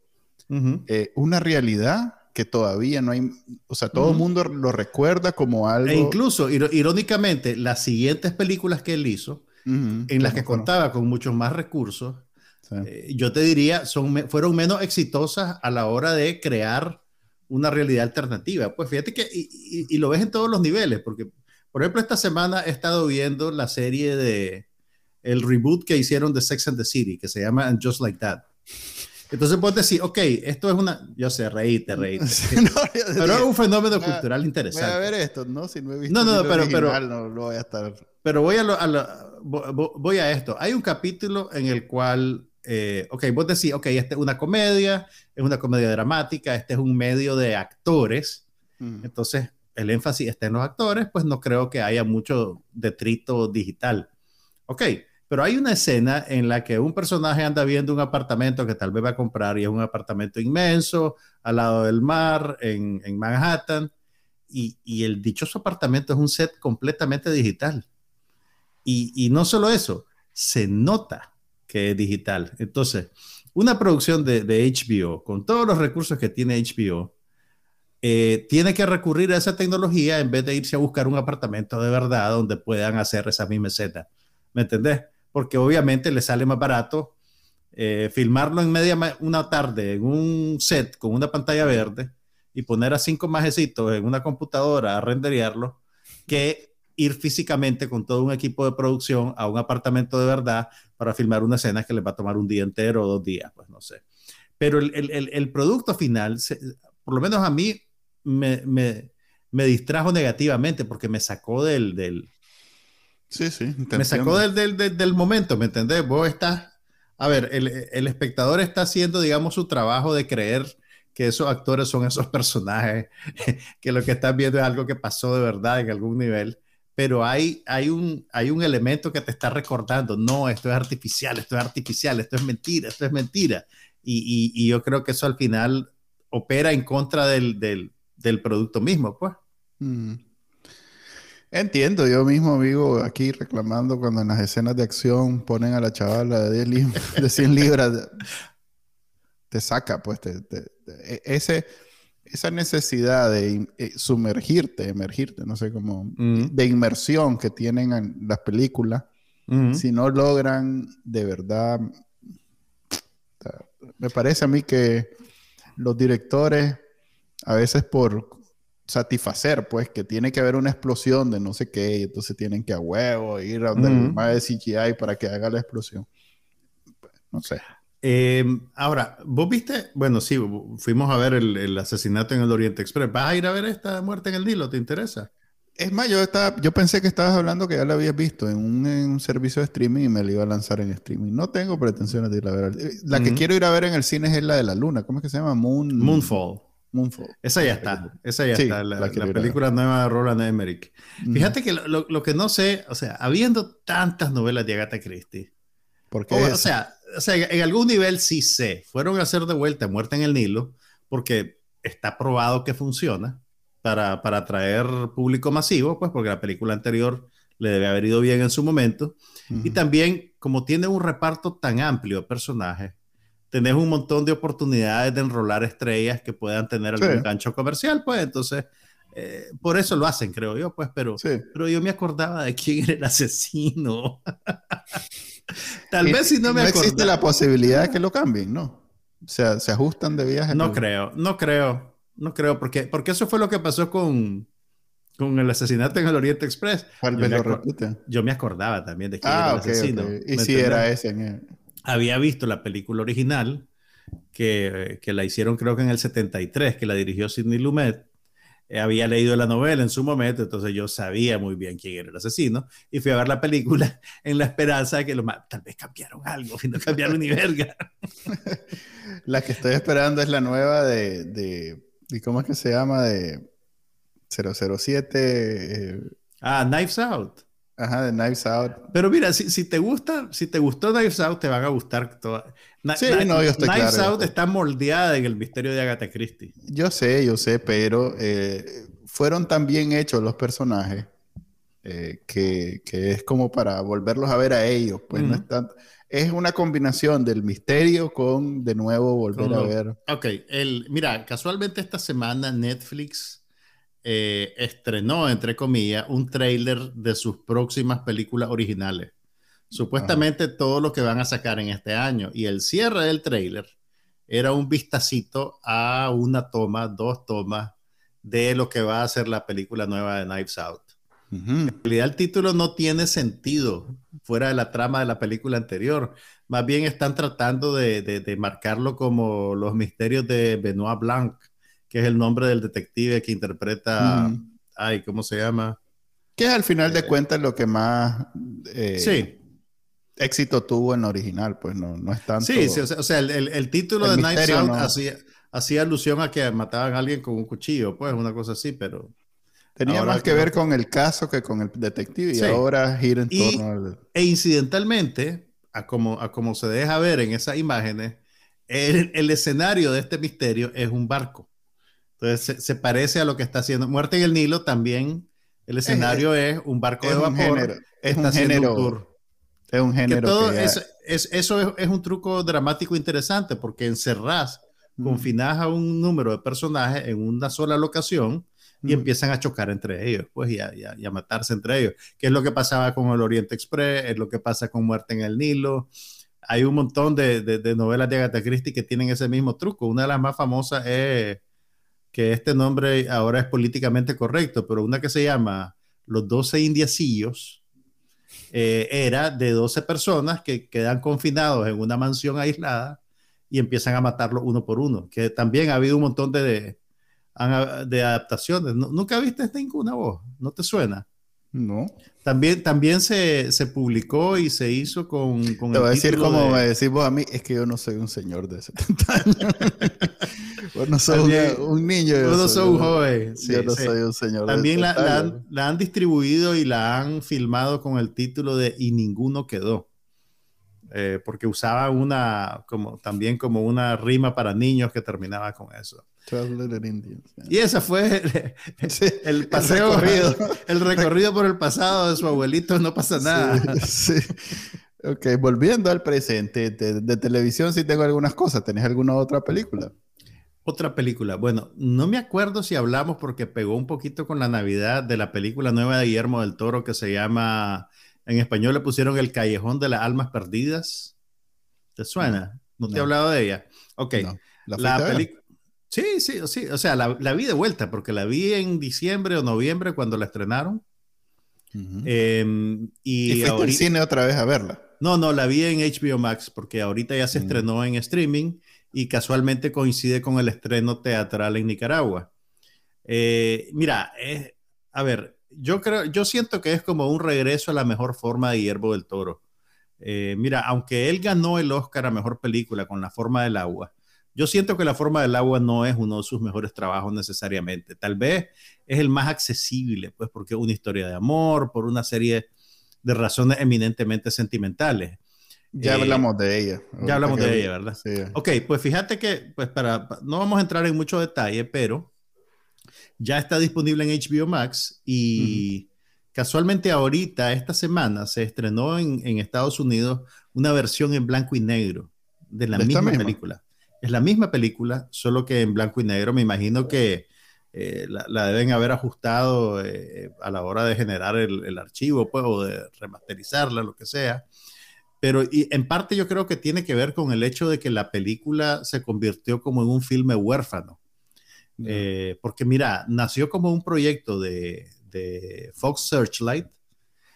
eh, una realidad que todavía no hay, o sea, todo el mundo lo recuerda como algo. E incluso, irónicamente, las siguientes películas que él hizo, en las que contaba con muchos más recursos, eh, yo te diría, son, fueron menos exitosas a la hora de crear una realidad alternativa. Pues fíjate que, y, lo ves en todos los niveles, porque, por ejemplo, esta semana he estado viendo la serie de, el reboot que hicieron de Sex and the City, que se llama Just Like That. Entonces puedes decir, ok, esto es una, yo sé, reíte, reíte. <laughs> pero es un fenómeno cultural interesante. Voy a ver esto, ¿no? Si no he visto no, no, pero, pero, no lo voy a estar. Pero voy a, a voy a esto. Hay un capítulo en el cual, eh, ok, vos decís, ok, esta es una comedia, es una comedia dramática, este es un medio de actores. Entonces, el énfasis está en los actores, pues no creo que haya mucho detrito digital. Ok, pero hay una escena en la que un personaje anda viendo un apartamento que tal vez va a comprar y es un apartamento inmenso al lado del mar en, en Manhattan y, y, el dichoso apartamento es un set completamente digital. Y, y, no solo eso, se nota que es digital. Entonces, una producción de, de HBO con todos los recursos que tiene HBO eh, tiene que recurrir a esa tecnología en vez de irse a buscar un apartamento de verdad donde puedan hacer esa misma escena. ¿Me entendés? Porque obviamente le sale más barato eh, filmarlo en media una tarde en un set con una pantalla verde y poner a cinco majecitos en una computadora a renderearlo que ir físicamente con todo un equipo de producción a un apartamento de verdad para filmar una escena que les va a tomar un día entero o dos días, pues no sé. Pero el, el, el producto final, por lo menos a mí, me, me, me, distrajo negativamente porque me sacó del, del Sí, sí. Me sacó del, del, del, momento, ¿me entendés? Vos estás, a ver, el, el, espectador está haciendo, digamos, su trabajo de creer que esos actores son esos <laughs> personajes, que lo que estás viendo es algo que pasó de verdad en algún nivel, pero hay, hay, un, hay un elemento que te está recordando, no, esto es artificial, esto es artificial, esto es mentira, esto es mentira. Y, y, yo creo que eso al final opera en contra del, del, del producto mismo, pues. Mm. Entiendo, yo mismo vivo aquí reclamando cuando en las escenas de acción ponen a la chavala de, 10 <laughs> de 100 libras, te saca, pues, e, ese, esa necesidad de eh, sumergirte, emergirte, no sé cómo, mm. de inmersión que tienen en las películas, mm. si no logran de verdad, me parece a mí que los directores, a veces por satisfacer, pues, que tiene que haber una explosión de no sé qué, y entonces tienen que a huevo ir a donde más de CGI para que haga la explosión. No sé. Em, ahora, vos viste, bueno, sí, fuimos a ver el, asesinato en el Oriente Express. ¿Vas a ir a ver esta muerte en el Nilo? ¿Te interesa? Es más, yo, estaba, yo pensé que estabas hablando que ya la habías visto en un, servicio de streaming y me la iba a lanzar en streaming. No tengo pretensiones de ir a ver. Eh, la que quiero ir a ver en el cine es la de la luna. ¿Cómo es que se llama? Moon... Moonfall. Esa ya está, esa ya está, la, película nueva de Roland Emmerich. Fíjate que lo, que no sé, o sea, habiendo tantas novelas de Agatha Christie, porque, o, sea, o sea, en algún nivel sí sé, fueron a hacer de vuelta Muerte en el Nilo, porque está probado que funciona para, para atraer público masivo, pues porque la película anterior le debe haber ido bien en su momento, y también como tiene un reparto tan amplio de personajes, tenés un montón de oportunidades de enrolar estrellas que puedan tener algún gancho comercial, pues entonces, eh, por eso lo hacen, creo yo, pues, pero, pero yo me acordaba de quién era el asesino. <laughs> Tal vez si no me no existe la posibilidad de que lo cambien, ¿no? O sea, se ajustan de viaje. No creo, no creo, no creo, porque, porque eso fue lo que pasó con, con el asesinato en el Oriente Express. Yo me, yo me acordaba también de quién era el ah, asesino. Y si era ese. En había visto la película original, que, que, la hicieron creo que en el 73, que la dirigió Sidney Lumet. Eh, había leído la novela en su momento, entonces yo sabía muy bien quién era el asesino y fui a ver la película <laughs> en la esperanza de que lo tal vez cambiaron algo, <laughs> no cambiaron ni verga. <laughs> la que estoy esperando es la nueva de, de, ¿cómo es que se llama? De 007. Eh, ah, Knives Out. Ajá, de Knives Out. Pero mira, si, si, te gusta, si te gustó Knives Out, te van a gustar todas. Sí, no, yo estoy Knives Out está moldeada en el misterio de Agatha Christie. Yo sé, yo sé, pero eh, fueron tan bien hechos los personajes eh, que, que, es como para volverlos a ver a ellos. Pues no es tanto. Es una combinación del misterio con de nuevo volver a ver. Ok, el, mira, casualmente esta semana Netflix eh, estrenó, entre comillas, un trailer de sus próximas películas originales. Supuestamente todo lo que van a sacar en este año. Y el cierre del trailer era un vistacito a una toma, dos tomas de lo que va a ser la película nueva de Knives Out. En realidad el título no tiene sentido fuera de la trama de la película anterior. Más bien están tratando de, de marcarlo como los misterios de Benoit Blanc que es el nombre del detective que interpreta, ay, ¿cómo se llama? Que es al final de eh, cuentas lo que más eh, éxito tuvo en original, pues no, no es tanto. Sí, sí o sea, el, título de Out hacía, alusión a que mataban a alguien con un cuchillo, pues una cosa así, pero... Tenía más que, ver con el caso que con el detective y ahora gira en torno al... E incidentalmente, a como, a como se deja ver en esas imágenes, el, el escenario de este misterio es un barco. Entonces se, parece a lo que está haciendo. Muerte en el Nilo también. El escenario es, un barco de vapor. es un género. Es un género. es, eso es, un truco dramático interesante porque encerrás, mm. confinás a un número de personajes en una sola locación y mm. empiezan a chocar entre ellos, pues, y a, matarse entre ellos. Que es lo que pasaba con el Oriente Express, es lo que pasa con Muerte en el Nilo. Hay un montón de, de novelas de Agatha Christie que tienen ese mismo truco. Una de las más famosas es que este nombre ahora es políticamente correcto, pero una que se llama Los 12 Indiacillos, eh, era de 12 personas que quedan confinados en una mansión aislada y empiezan a matarlos uno por uno, que también ha habido un montón de, de, adaptaciones. ¿Nunca viste ninguna voz? ¿No te suena? No. También, también se, publicó y se hizo con, con Te voy a decir como me decís vos a mí, es que yo no soy un señor de 70 <laughs> años. Vos no sos un, niño. Yo no soy un joven. yo no soy un señor También de 70 la, la, han, distribuido y la han filmado con el título de Y ninguno quedó. Eh, porque usaba una, como, también como una rima para niños que terminaba con eso. Y ese fue el, <laughs> paseo, el recorrido. <laughs> el recorrido por el pasado de su abuelito, no pasa nada. <laughs> Sí, Ok, volviendo al presente, de, televisión sí tengo algunas cosas. ¿Tenés alguna otra película? Otra película. Bueno, no me acuerdo si hablamos porque pegó un poquito con la Navidad de la película nueva de Guillermo del Toro que se llama, en español le pusieron El Callejón de las Almas Perdidas. ¿Te suena? ¿No, te he hablado de ella? Ok. la película Sí, sí, sí. O sea, la, vi de vuelta porque la vi en diciembre o noviembre cuando la estrenaron. Em, y, fuiste al cine otra vez a verla? No, no, la vi en HBO Max porque ahorita ya se mm. estrenó en streaming y casualmente coincide con el estreno teatral en Nicaragua. Eh, mira, a ver, yo creo, yo siento que es como un regreso a la mejor forma de Hierbo del Toro. Eh, mira, aunque él ganó el Oscar a mejor película con La forma del agua, yo siento que La forma del agua no es uno de sus mejores trabajos necesariamente. Tal vez es el más accesible, pues porque es una historia de amor, por una serie de razones eminentemente sentimentales. Ya eh, hablamos de ella. Ya hablamos de ella, ¿verdad? Sí. Ok, pues fíjate que, pues para, no vamos a entrar en mucho detalle, pero ya está disponible en HBO Max y casualmente ahorita, esta semana, se estrenó en, Estados Unidos una versión en blanco y negro de la misma película. Es la misma película, solo que en blanco y negro. Me imagino que eh, la, deben haber ajustado eh, a la hora de generar el, archivo, pues, o de remasterizarla, lo que sea. Pero y en parte yo creo que tiene que ver con el hecho de que la película se convirtió como en un filme huérfano. Eh, porque mira, nació como un proyecto de, Fox Searchlight,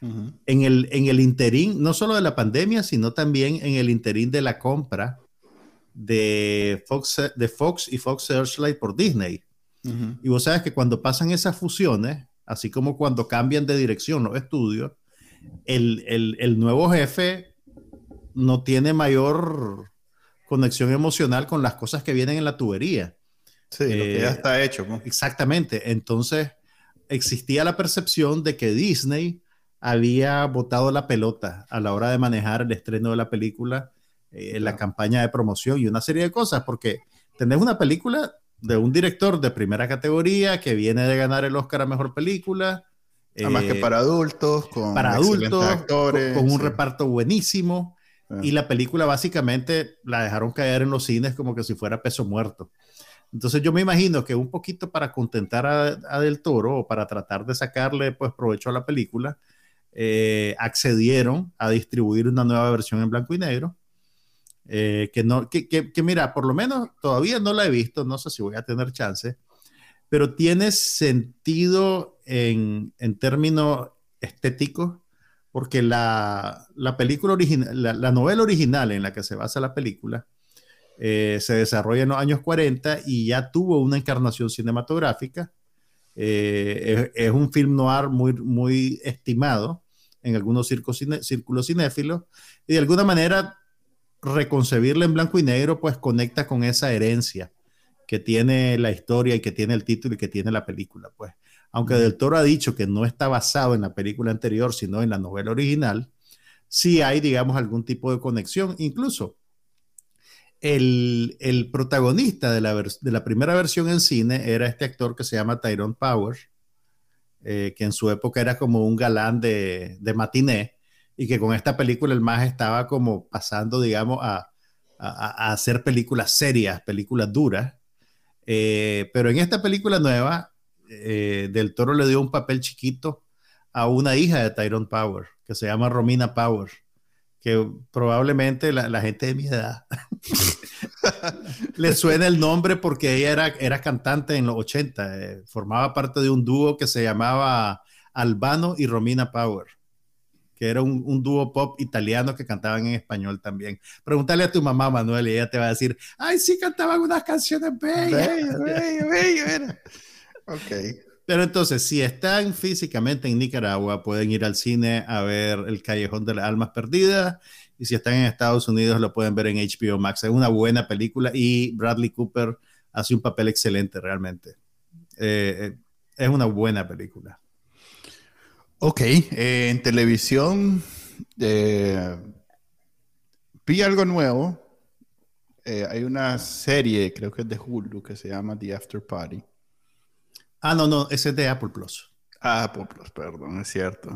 en, el, en el interín, no solo de la pandemia, sino también en el interín de la compra de Fox, de Fox y Fox Searchlight por Disney. Y vos sabes que cuando pasan esas fusiones, así como cuando cambian de dirección los estudios, el, nuevo jefe no tiene mayor conexión emocional con las cosas que vienen en la tubería. Sí, lo que ya eh, está hecho. Exactamente. Entonces, existía la percepción de que Disney había botado la pelota a la hora de manejar el estreno de la película eh, la campaña de promoción y una serie de cosas, porque tenés una película de un director de primera categoría que viene de ganar el Oscar a Mejor Película. Además que eh, para adultos, con para adultos, actores, con, un reparto buenísimo. Ah. Y la película básicamente la dejaron caer en los cines como que si fuera peso muerto. Entonces yo me imagino que un poquito para contentar a, Del Toro o para tratar de sacarle pues provecho a la película, eh, accedieron a distribuir una nueva versión en blanco y negro eh, que, no, que, que, mira, por lo menos todavía no la he visto, no sé si voy a tener chance, pero tiene sentido en, en términos estéticos, porque la, la película original, la, novela original en la que se basa la película, eh, se desarrolla en los años 40 y ya tuvo una encarnación cinematográfica. Eh, es, un film noir muy, muy estimado en algunos círculos cinéfilos y de alguna manera reconcebirla en blanco y negro, pues conecta con esa herencia que tiene la historia y que tiene el título y que tiene la película, pues. Aunque Del Toro ha dicho que no está basado en la película anterior, sino en la novela original, sí hay, digamos, algún tipo de conexión. Incluso el, protagonista de la, de la, primera versión en cine era este actor que se llama Tyrone Power, eh, que en su época era como un galán de, de matiné, y que con esta película el más estaba como pasando, digamos, a, hacer películas serias, películas duras. Eh, pero en esta película nueva, eh, Del Toro le dio un papel chiquito a una hija de Tyrone Power, que se llama Romina Power, que probablemente la, gente de mi edad <laughs> le suena el nombre porque ella era, era cantante en los 80, eh, formaba parte de un dúo que se llamaba Albano y Romina Power que era un, dúo pop italiano que cantaban en español también. Pregúntale a tu mamá, Manuel, y ella te va a decir, ay, sí, cantaban unas canciones bellas. Ok. Pero entonces, si están físicamente en Nicaragua, pueden ir al cine a ver El Callejón de las Almas Perdidas. Y si están en Estados Unidos, lo pueden ver en HBO Max. Es una buena película y Bradley Cooper hace un papel excelente realmente. Eh, eh, es una buena película. Ok, eh, en televisión vi algo nuevo. hay una serie, creo que es de Hulu, que se llama The After Party. Ah, no, no, ese es de Apple Plus. Ah, Apple Plus, perdón, es cierto.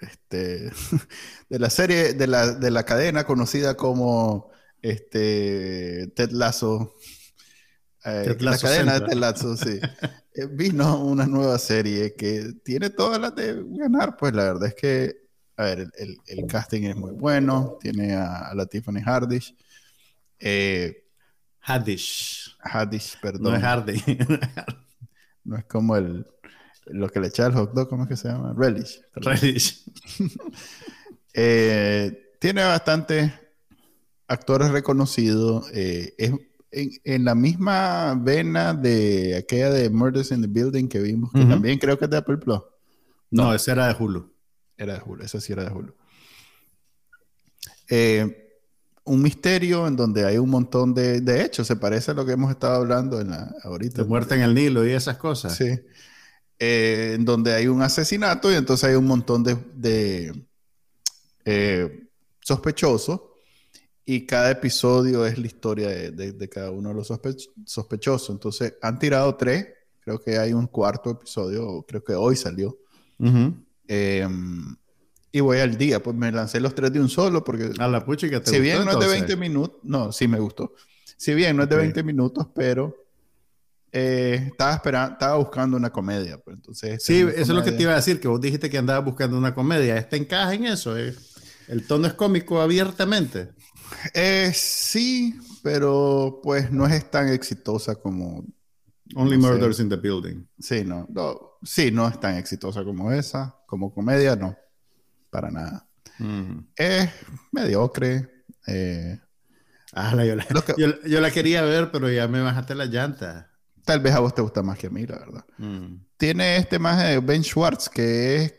este, <laughs> de la serie, de la, de la cadena conocida como este, Ted Lasso eh, la cadena de Telazzo, sí. <laughs> Eh, vino una nueva serie que tiene todas las de ganar, pues la verdad es que, a ver, el, el, casting es muy bueno, tiene a, la Tiffany Hardish. Eh, Haddish. Haddish, perdón. <laughs> No es Hardy. No es como el, lo que le echa al hot dog, ¿cómo es que se llama? Relish. Relish. <laughs> eh, tiene bastante actores reconocidos. es en, la misma vena de aquella de Murders in the Building que vimos, que también creo que es de Apple Plus. No, ese era de Hulu. Era de Hulu, ese sí era de Hulu. Eh, un misterio en donde hay un montón de, de hechos, se parece a lo que hemos estado hablando en la, ahorita. De muerte en el Nilo y esas cosas. Sí. Eh, en donde hay un asesinato y entonces hay un montón de, de eh, sospechosos y cada episodio es la historia de, cada uno de los sospechosos. Entonces, han tirado tres, creo que hay un cuarto episodio, creo que hoy salió. Em, y voy al día, pues me lancé los tres de un solo porque... A la pucha que te Si bien no es de 20 minutos, no, sí me gustó. Si bien no es de 20 minutos, pero eh, estaba esperando, estaba buscando una comedia. Pues, entonces, sí, eso es lo que te iba a decir, que vos dijiste que andabas buscando una comedia. ¿Este encaja en eso? Eh? ¿El tono es cómico abiertamente? Eh, sí, pero pues no es tan exitosa como... Only Murders in the Building. Sí, no, no, sí, no es tan exitosa como esa. Como comedia, no. Para nada. Mm. Es mediocre. Eh, ah, yo, la, yo, la, quería ver, pero ya me bajaste la llanta. Tal vez a vos te gusta más que a mí, la verdad. Mm. Tiene este más de Ben Schwartz, que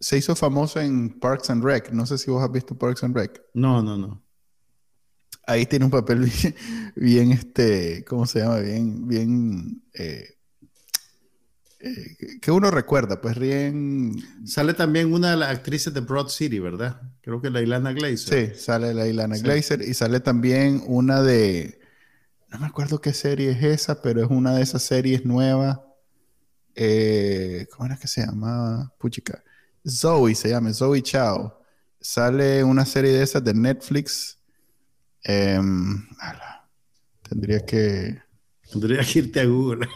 se hizo famoso en Parks and Rec. No sé si vos has visto Parks and Rec. No, no, no ahí tiene un papel <laughs> bien, este, ¿cómo se llama? Bien, bien, eh, eh, que uno recuerda, pues bien... Sale también una de las actrices de Broad City, ¿verdad? Creo que la Ilana Glazer. Sí, sale la Ilana Glazer y sale también una de... No me acuerdo qué serie es esa, pero es una de esas series nuevas. Eh, ¿Cómo era que se llamaba? Puchica. Zoe se llama, Zoe Chao. Sale una serie de esas de Netflix Em, tendría que. Tendría que irte a Google.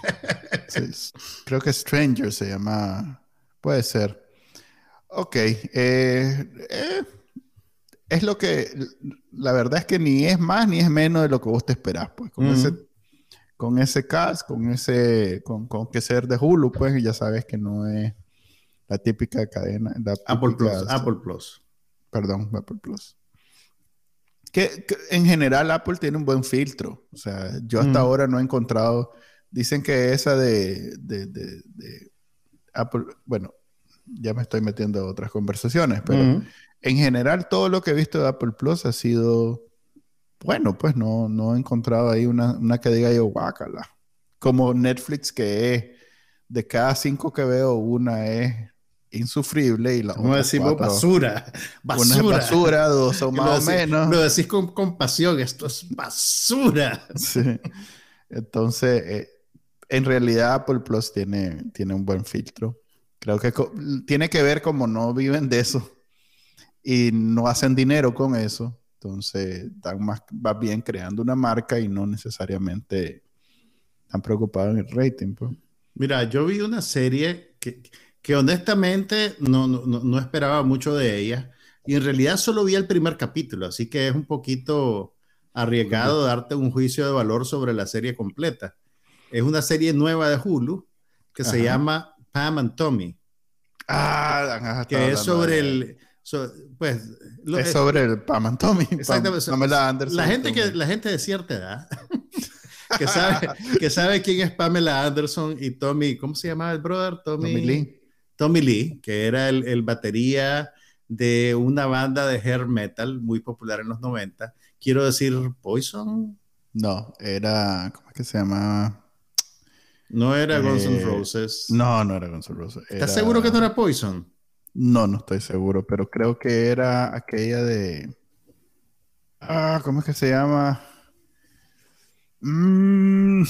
creo que Stranger se llama. Puede ser. Ok. Eh, eh, es lo que. La verdad es que ni es más ni es menos de lo que vos te esperás. Pues con, ese, con ese cast, con ese. Con, que ser de Hulu, pues ya sabes que no es la típica cadena. Apple Plus. Apple Plus. Perdón, Apple Plus. Que, en general Apple tiene un buen filtro. O sea, yo hasta mm. ahora no he encontrado. Dicen que esa de, Apple, bueno, ya me estoy metiendo a otras conversaciones, pero mm. en general todo lo que he visto de Apple Plus ha sido bueno, pues no, no he encontrado ahí una, una que diga yo, guácala. Como Netflix, que es de cada cinco que veo, una es insufrible y la Como decimos basura. Basura. Una basura, dos o más o menos. Lo decís con compasión, esto es basura. <laughs> Sí. Entonces, eh, en realidad Apple Plus tiene, tiene un buen filtro. Creo que tiene que ver como no viven de eso y no hacen dinero con eso. Entonces, están más, va bien creando una marca y no necesariamente están preocupados en el rating. Pues. Mira, yo vi una serie que, que honestamente no, no, no, esperaba mucho de ella. Y en realidad solo vi el primer capítulo, así que es un poquito arriesgado darte un juicio de valor sobre la serie completa. Es una serie nueva de Hulu que se llama Pam and Tommy. Ah, que es sobre el... pues, es sobre el Pam and Tommy. Exactamente. la, gente que, la gente de cierta edad <laughs> que, sabe, que sabe quién es Pamela Anderson y Tommy, ¿cómo se llamaba el brother? Tommy, Lee. Tommy Lee, que era el, el, batería de una banda de hair metal muy popular en los 90. Quiero decir, Poison. No, era, ¿cómo es que se llama? No era Guns N' eh, Roses. No, no era Guns N' Roses. ¿Estás seguro que no era Poison? No, no estoy seguro, pero creo que era aquella de... Ah, ¿cómo es que se llama? Mm,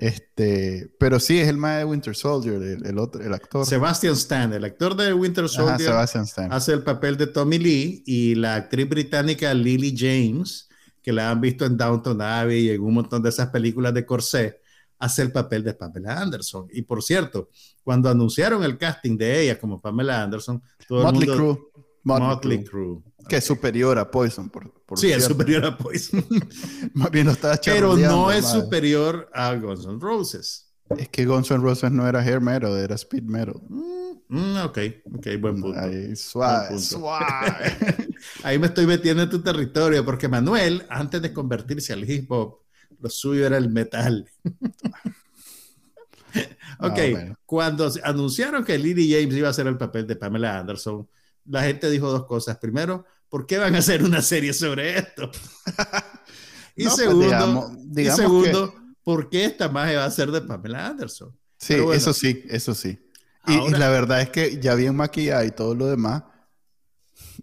este, pero sí, es el más de Winter Soldier, el, otro, el actor. Sebastian Stan, el actor de Winter Soldier, hace el papel de Tommy Lee y la actriz británica Lily James, que la han visto en Downton Abbey y en un montón de esas películas de corsé, hace el papel de Pamela Anderson. Y por cierto, cuando anunciaron el casting de ella como Pamela Anderson, todo Motley el mundo... Motley, Crue. Que es superior a Poison, Sí, es superior a Poison. <laughs> Más bien lo estaba Pero no es superior a Guns N' Roses. Es que Guns N' Roses no era hair metal, era speed metal. Mm, mm, ok, ok, buen punto. Ahí, suave, suave. <laughs> Ahí me estoy metiendo en tu territorio, porque Manuel, antes de convertirse al hip hop, lo suyo era el metal. <laughs> ok, ah, cuando anunciaron que Lily James iba a hacer el papel de Pamela Anderson, la gente dijo dos cosas. Primero, ¿por qué van a hacer una serie sobre esto? <laughs> y pues, segundo, segundo ¿por qué esta magia va a ser de Pamela Anderson? Sí, eso sí, eso sí. Y, la verdad es que ya bien maquillada y todo lo demás,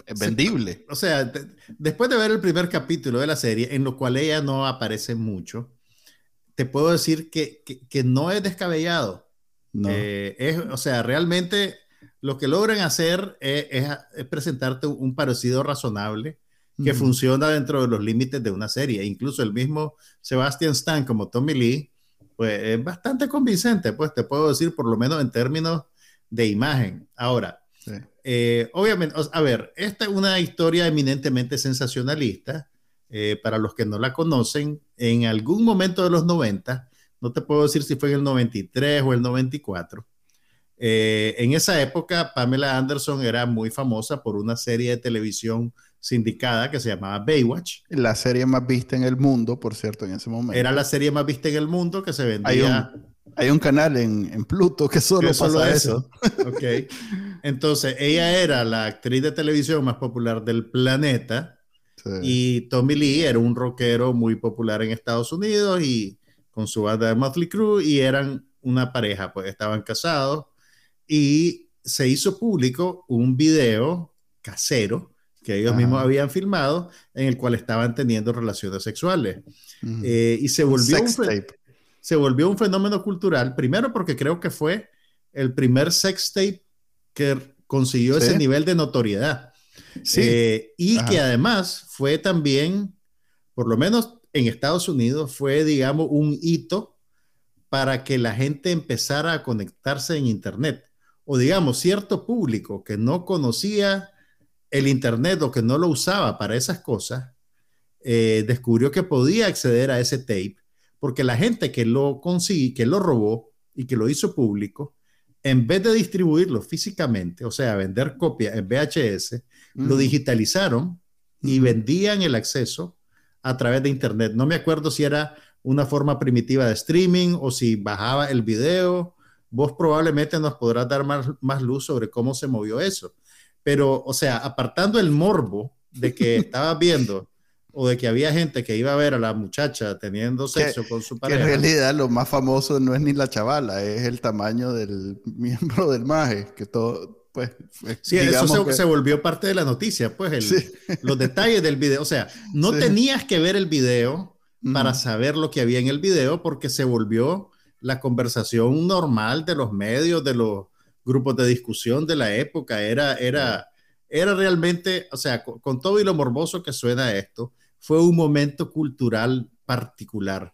es vendible. o sea, después de ver el primer capítulo de la serie, en lo cual ella no aparece mucho, te puedo decir que, que, no es descabellado. No. Eh, es, o sea, realmente lo que logran hacer es, presentarte un parecido razonable que funciona dentro de los límites de una serie. Incluso el mismo Sebastian Stan como Tommy Lee, pues es bastante convincente, pues te puedo decir, por lo menos en términos de imagen. Ahora, eh, obviamente, a ver, esta es una historia eminentemente sensacionalista. Eh, para los que no la conocen, en algún momento de los 90, no te puedo decir si fue en el 93 o el 94, eh, en esa época, Pamela Anderson era muy famosa por una serie de televisión sindicada que se llamaba Baywatch. La serie más vista en el mundo, por cierto, en ese momento. Era la serie más vista en el mundo que se vendía. Hay un, canal en, Pluto que solo pasa eso. <laughs> ok. Entonces, ella era la actriz de televisión más popular del planeta. Y Tommy Lee era un rockero muy popular en Estados Unidos y con su banda de Motley Crue y eran una pareja, pues estaban casados y se hizo público un video casero que ellos mismos habían filmado en el cual estaban teniendo relaciones sexuales. Eh, y se volvió, un se volvió un fenómeno cultural, primero porque creo que fue el primer sex tape que consiguió ese nivel de notoriedad. Sí. Eh, y que además fue también, por lo menos en Estados Unidos, fue, digamos, un hito para que la gente empezara a conectarse en Internet o digamos cierto público que no conocía el Internet o que no lo usaba para esas cosas, eh, descubrió que podía acceder a ese tape, porque la gente que lo consiguió, que lo robó y que lo hizo público, en vez de distribuirlo físicamente, o sea, vender copias en VHS, lo digitalizaron y vendían el acceso a través de Internet. No me acuerdo si era una forma primitiva de streaming o si bajaba el video vos probablemente nos podrás dar más, más luz sobre cómo se movió eso. Pero, o sea, apartando el morbo de que <laughs> estabas viendo o de que había gente que iba a ver a la muchacha teniendo sexo con su pareja. en realidad lo más famoso no es ni la chavala, es el tamaño del <laughs> miembro del maje, que todo, pues... Sí, eso se, volvió parte de la noticia, pues los detalles del video. O sea, no tenías que ver el video para saber lo que había en el video porque se volvió la conversación normal de los medios, de los grupos de discusión de la época. Era, era, era realmente, o sea, con, todo y lo morboso que suena esto, fue un momento cultural particular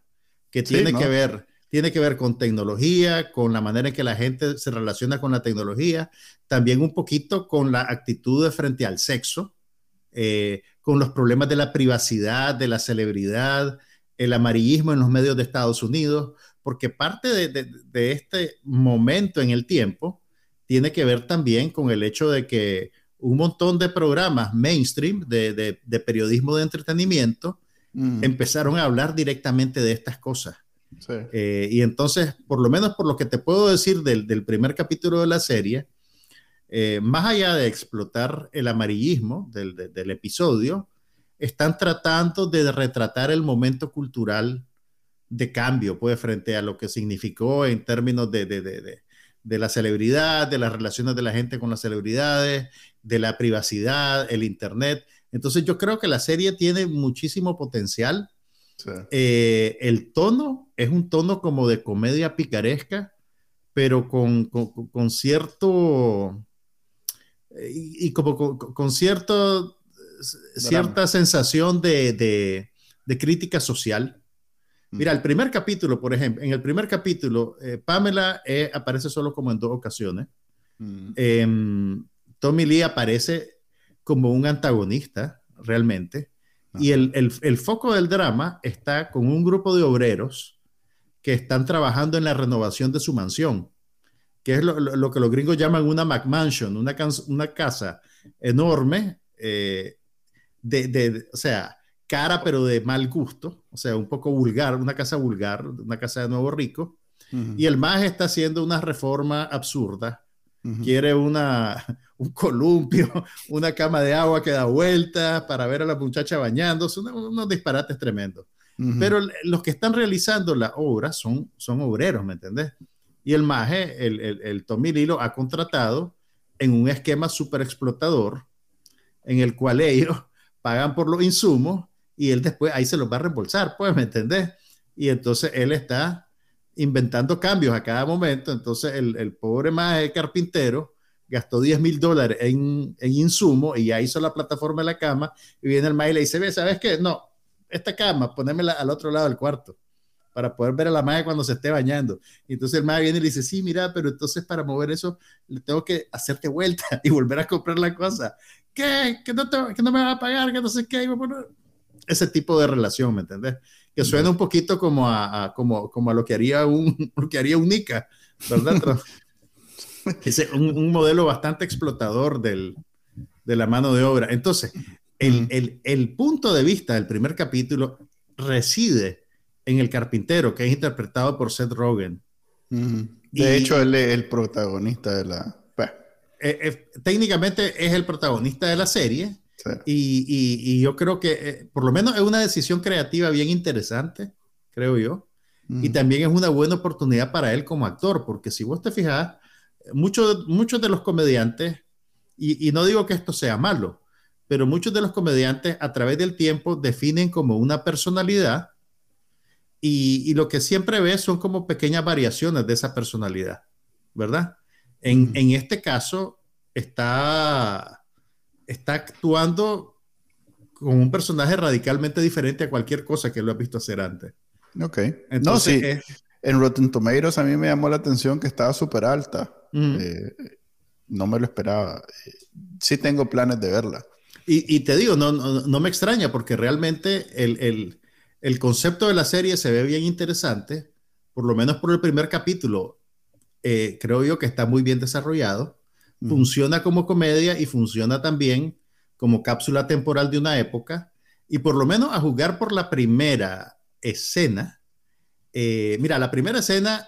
que tiene que ver tiene que ver con tecnología, con la manera en que la gente se relaciona con la tecnología, también un poquito con la actitud de frente al sexo, eh, con los problemas de la privacidad, de la celebridad, el amarillismo en los medios de Estados Unidos, porque parte de, este momento en el tiempo tiene que ver también con el hecho de que un montón de programas mainstream de, periodismo de entretenimiento mm. empezaron a hablar directamente de estas cosas. Eh, y entonces, por lo menos por lo que te puedo decir del, del primer capítulo de la serie, eh, más allá de explotar el amarillismo del, del, episodio, están tratando de retratar el momento cultural de cambio, pues, frente a lo que significó en términos de, de, de, de la celebridad, de las relaciones de la gente con las celebridades, de la privacidad, el Internet. Entonces yo creo que la serie tiene muchísimo potencial. Eh, el tono es un tono como de comedia picaresca, pero con, con, cierto... Y, como con, cierto, cierta sensación de, de, crítica social. Mira, el primer capítulo, por ejemplo, en el primer capítulo, eh, Pamela eh, aparece solo como en dos ocasiones. Em, Tommy Lee aparece como un antagonista, realmente, y el, el, foco del drama está con un grupo de obreros que están trabajando en la renovación de su mansión, que es lo, lo, que los gringos llaman una McMansion, una, una casa enorme, eh, de, de, o sea, cara pero de mal gusto, o sea, un poco vulgar, una casa vulgar, una casa de nuevo rico, y el más está haciendo una reforma absurda. Quiere una, <laughs> un columpio, <laughs> una cama de agua que da vueltas para ver a la muchacha bañándose, unos, disparates tremendos. Pero los que están realizando la obra son, son obreros, ¿me entendés? Y el MAGE, el, el, el Tommy Lilo, ha contratado en un esquema súper explotador en el cual ellos <laughs> pagan por los insumos y él después ahí se los va a reembolsar, pues, ¿me entendés? Y entonces él está inventando cambios a cada momento. Entonces el, el pobre más carpintero gastó 10 mil dólares en, en insumo y ya hizo la plataforma de la cama y viene el maestro y le dice, ve, ¿sabes qué? No, esta cama, ponémela al otro lado del cuarto para poder ver a la madre cuando se esté bañando. Y entonces el madre viene y le dice, sí, mira, pero entonces para mover eso, le tengo que hacerte vuelta <laughs> y volver a comprar la cosa. ¿Qué? ¿Que no, que no me va a pagar? ¿Que no sé qué? Ese tipo de relación, ¿me entendés? que suena un poquito como a, como, como a lo que haría un, <laughs> lo que haría un Nika, ¿verdad? <laughs> es un, modelo bastante explotador del, de la mano de obra. Entonces, el, el, el, punto de vista del primer capítulo reside en el carpintero, que es interpretado por Seth Rogen. De hecho, él es el protagonista de la... Eh, eh, técnicamente es el protagonista de la serie, y, yo creo que eh, por lo menos es una decisión creativa bien interesante, creo yo. Y también es una buena oportunidad para él como actor, porque si vos te fijas, muchos, muchos de los comediantes, y, no digo que esto sea malo, pero muchos de los comediantes a través del tiempo definen como una personalidad y, lo que siempre ves son como pequeñas variaciones de esa personalidad, ¿verdad? En, en este caso está está actuando como un personaje radicalmente diferente a cualquier cosa que lo has visto hacer antes. Ok. Entonces, no, sí. En Rotten Tomatoes a mí me llamó la atención que estaba súper alta. Eh, no me lo esperaba. Sí tengo planes de verla. Y, te digo, no, no, me extraña porque realmente el, el, concepto de la serie se ve bien interesante, por lo menos por el primer capítulo. Eh, creo yo que está muy bien desarrollado funciona como comedia y funciona también como cápsula temporal de una época. Y por lo menos a jugar por la primera escena, eh, mira, la primera escena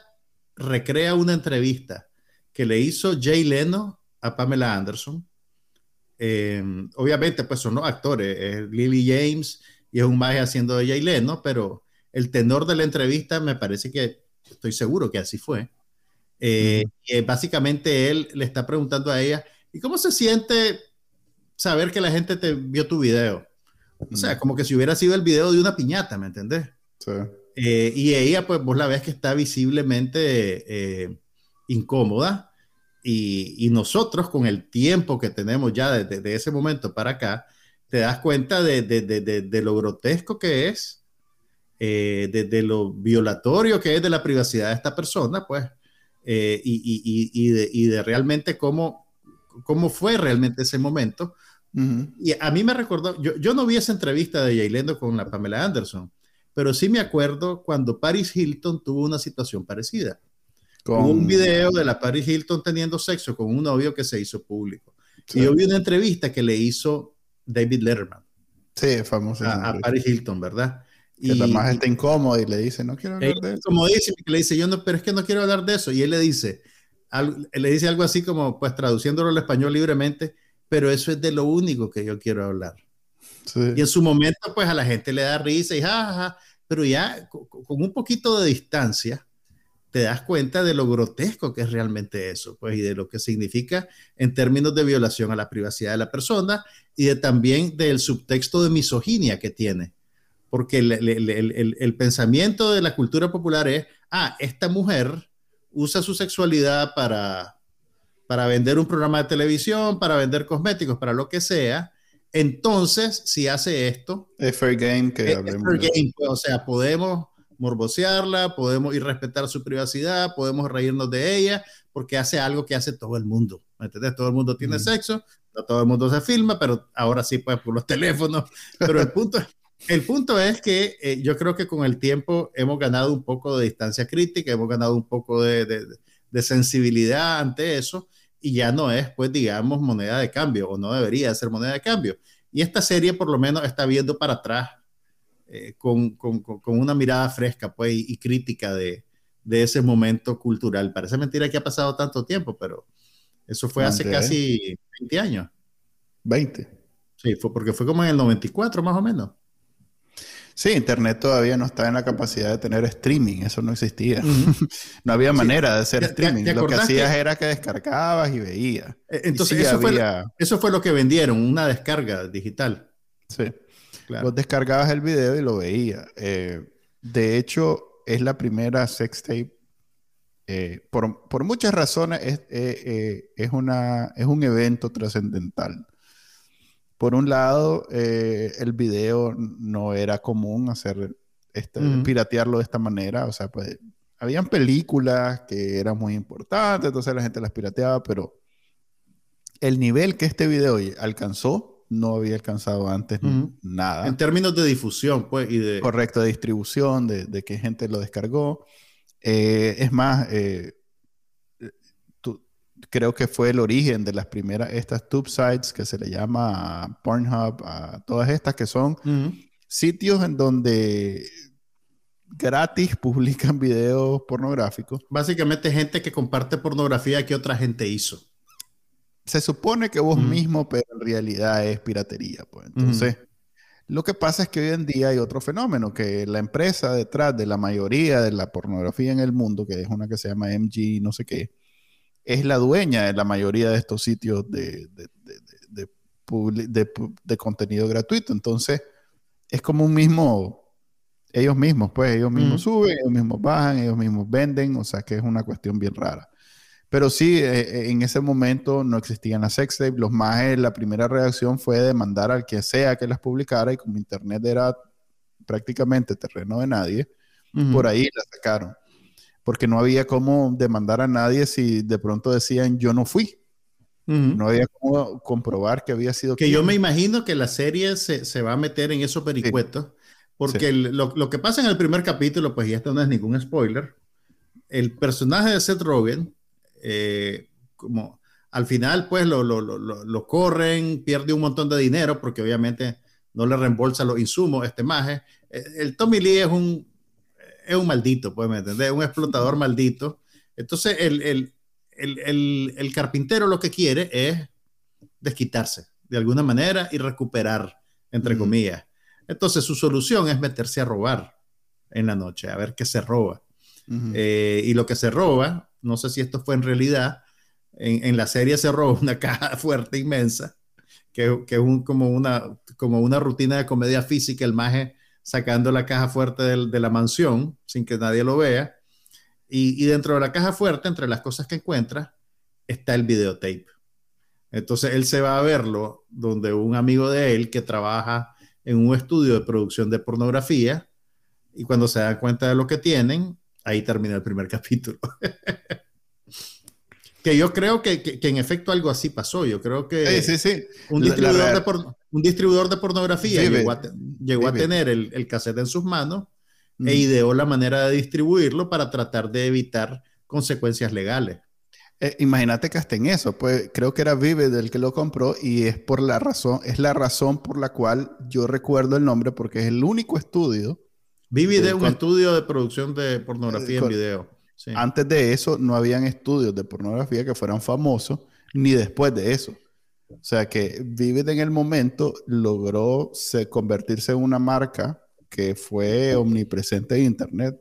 recrea una entrevista que le hizo Jay Leno a Pamela Anderson. Em, obviamente, pues son los actores, es Lily James y es un maje haciendo de Jay Leno, pero el tenor de la entrevista me parece que, estoy seguro que así fue. Eh, básicamente él le está preguntando a ella, ¿y cómo se siente saber que la gente te vio tu video? O sea, como que si hubiera sido el video de una piñata, ¿me entendés? Sí. Eh, y ella, pues vos la ves que está visiblemente eh, incómoda. Y, nosotros, con el tiempo que tenemos ya desde, ese momento para acá, te das cuenta de, de lo grotesco que es, de, lo violatorio que es de la privacidad de esta persona, pues eh, y, de, realmente cómo, cómo fue realmente ese momento. Y a mí me recordó, yo, yo no vi esa entrevista de Yailendo con la Pamela Anderson, pero sí me acuerdo cuando Paris Hilton tuvo una situación parecida. Con un video de la Paris Hilton teniendo sexo con un novio que se hizo público. Y yo vi una entrevista que le hizo David Letterman. Sí, famoso. A, Paris Hilton, ¿verdad? Que y, la está incómoda y le dice, no quiero hablar de eso. Como dice, le dice, yo no, pero es que no quiero hablar de eso. Y él le dice, le dice algo así como, pues traduciéndolo al español libremente, pero eso es de lo único que yo quiero hablar. Y en su momento, pues a la gente le da risa y jajaja, pero ya con, un poquito de distancia, te das cuenta de lo grotesco que es realmente eso, pues, y de lo que significa en términos de violación a la privacidad de la persona y de también del subtexto de misoginia que tiene. Porque el, el, el, pensamiento de la cultura popular es, ah, esta mujer usa su sexualidad para, para vender un programa de televisión, para vender cosméticos, para lo que sea, entonces, si hace esto... Es fair game que es, fair game, pues, o sea, podemos morbosearla, podemos ir respetar su privacidad, podemos reírnos de ella, porque hace algo que hace todo el mundo. ¿Me entiendes? Todo el mundo tiene sexo, no todo el mundo se filma, pero ahora sí, pues por los <laughs> teléfonos. Pero el punto, el punto es que eh, yo creo que con el tiempo hemos ganado un poco de distancia crítica, hemos ganado un poco de, de, de sensibilidad ante eso y ya no es, pues, digamos, moneda de cambio, o no debería ser moneda de cambio. Y esta serie por lo menos está viendo para atrás eh, con, con, con, una mirada fresca, pues, y, crítica de, de, ese momento cultural. Parece mentira que ha pasado tanto tiempo, pero eso fue hace casi 20 años. 20. Sí, fue porque fue como en el 94 más o menos. Sí, Internet todavía no estaba en la capacidad de tener streaming, eso no existía. <laughs> no había manera de hacer streaming. lo que hacías era que descargabas y veías. Eh, entonces, eso, fue, eso, fue, lo que vendieron, una descarga digital. Sí. Vos descargabas el video y lo veías. Eh, de hecho, es la primera sextape. Eh, por, por, muchas razones es, es, una, es un evento trascendental. Por un lado, eh, el video no era común hacer este, piratearlo de esta manera. O sea, pues habían películas que eran muy importantes, entonces la gente las pirateaba, pero el nivel que este video alcanzó no había alcanzado antes nada. En términos de difusión, pues, y de... Correcto, de distribución, de, de que gente lo descargó. Eh, es más, eh, creo que fue el origen de las primeras, estas tube sites que se le llama Pornhub, a todas estas que son sitios en donde gratis <laughs> publican videos pornográficos. Básicamente gente que comparte pornografía que otra gente hizo. Se supone que vos mismo, pero en realidad es piratería. Pues. Entonces, lo que pasa es que hoy en día hay otro fenómeno, que la empresa detrás de la mayoría de la pornografía en el mundo, que es una que se llama MG, no sé qué, es la dueña de la mayoría de estos sitios de, de, contenido gratuito. Entonces, es como un mismo, ellos mismos, pues ellos mismos suben, ellos mismos bajan, ellos mismos venden, o sea que es una cuestión bien rara. Pero sí, eh, eh, en ese momento no existían las sex tapes. Los más, la primera reacción fue demandar al que sea que las publicara y como Internet era prácticamente terreno de nadie, por ahí las sacaron porque no había cómo demandar a nadie si de pronto decían yo no fui. No había cómo comprobar que había sido. Que yo me imagino que la serie se, se va a meter en esos pericuetos, porque lo, lo, que pasa en el primer capítulo, pues ya esto no es ningún spoiler, el personaje de Seth Rogen, eh, como al final, pues lo, lo, lo, corren, pierde un montón de dinero, porque obviamente no le reembolsa los insumos, este maje. Eh, el Tommy Lee es un es un maldito, pues, ¿me entendés? Un explotador maldito. Entonces, el, carpintero lo que quiere es desquitarse de alguna manera y recuperar, entre comillas. Entonces, su solución es meterse a robar en la noche, a ver qué se roba. Eh, y lo que se roba, no sé si esto fue en realidad, en, la serie se roba una <laughs> caja fuerte inmensa, que, es como, una, como una rutina de comedia física, el maje sacando la caja fuerte de, la mansión sin que nadie lo vea. Y, dentro de la caja fuerte, entre las cosas que encuentra, está el videotape. Entonces él se va a verlo donde un amigo de él que trabaja en un estudio de producción de pornografía y cuando se da cuenta de lo que tienen, ahí termina el primer <laughs> capítulo. que yo creo que, que, en efecto algo así pasó. Yo creo que sí, sí, Un, distribuidor de un, distribuidor de pornografía llegó, a, llegó a, tener el, el, cassette en sus manos e ideó la manera de distribuirlo para tratar de evitar consecuencias legales. Eh, imagínate que hasta en eso, pues creo que era Vivid el que lo compró y es por la razón, es la razón por la cual yo recuerdo el nombre porque es el único estudio Vivid es un estudio de producción de pornografía en video. Antes de eso no habían estudios de pornografía que fueran famosos, ni después de eso. O sea que Vivid en el momento logró convertirse en una marca que fue omnipresente en Internet,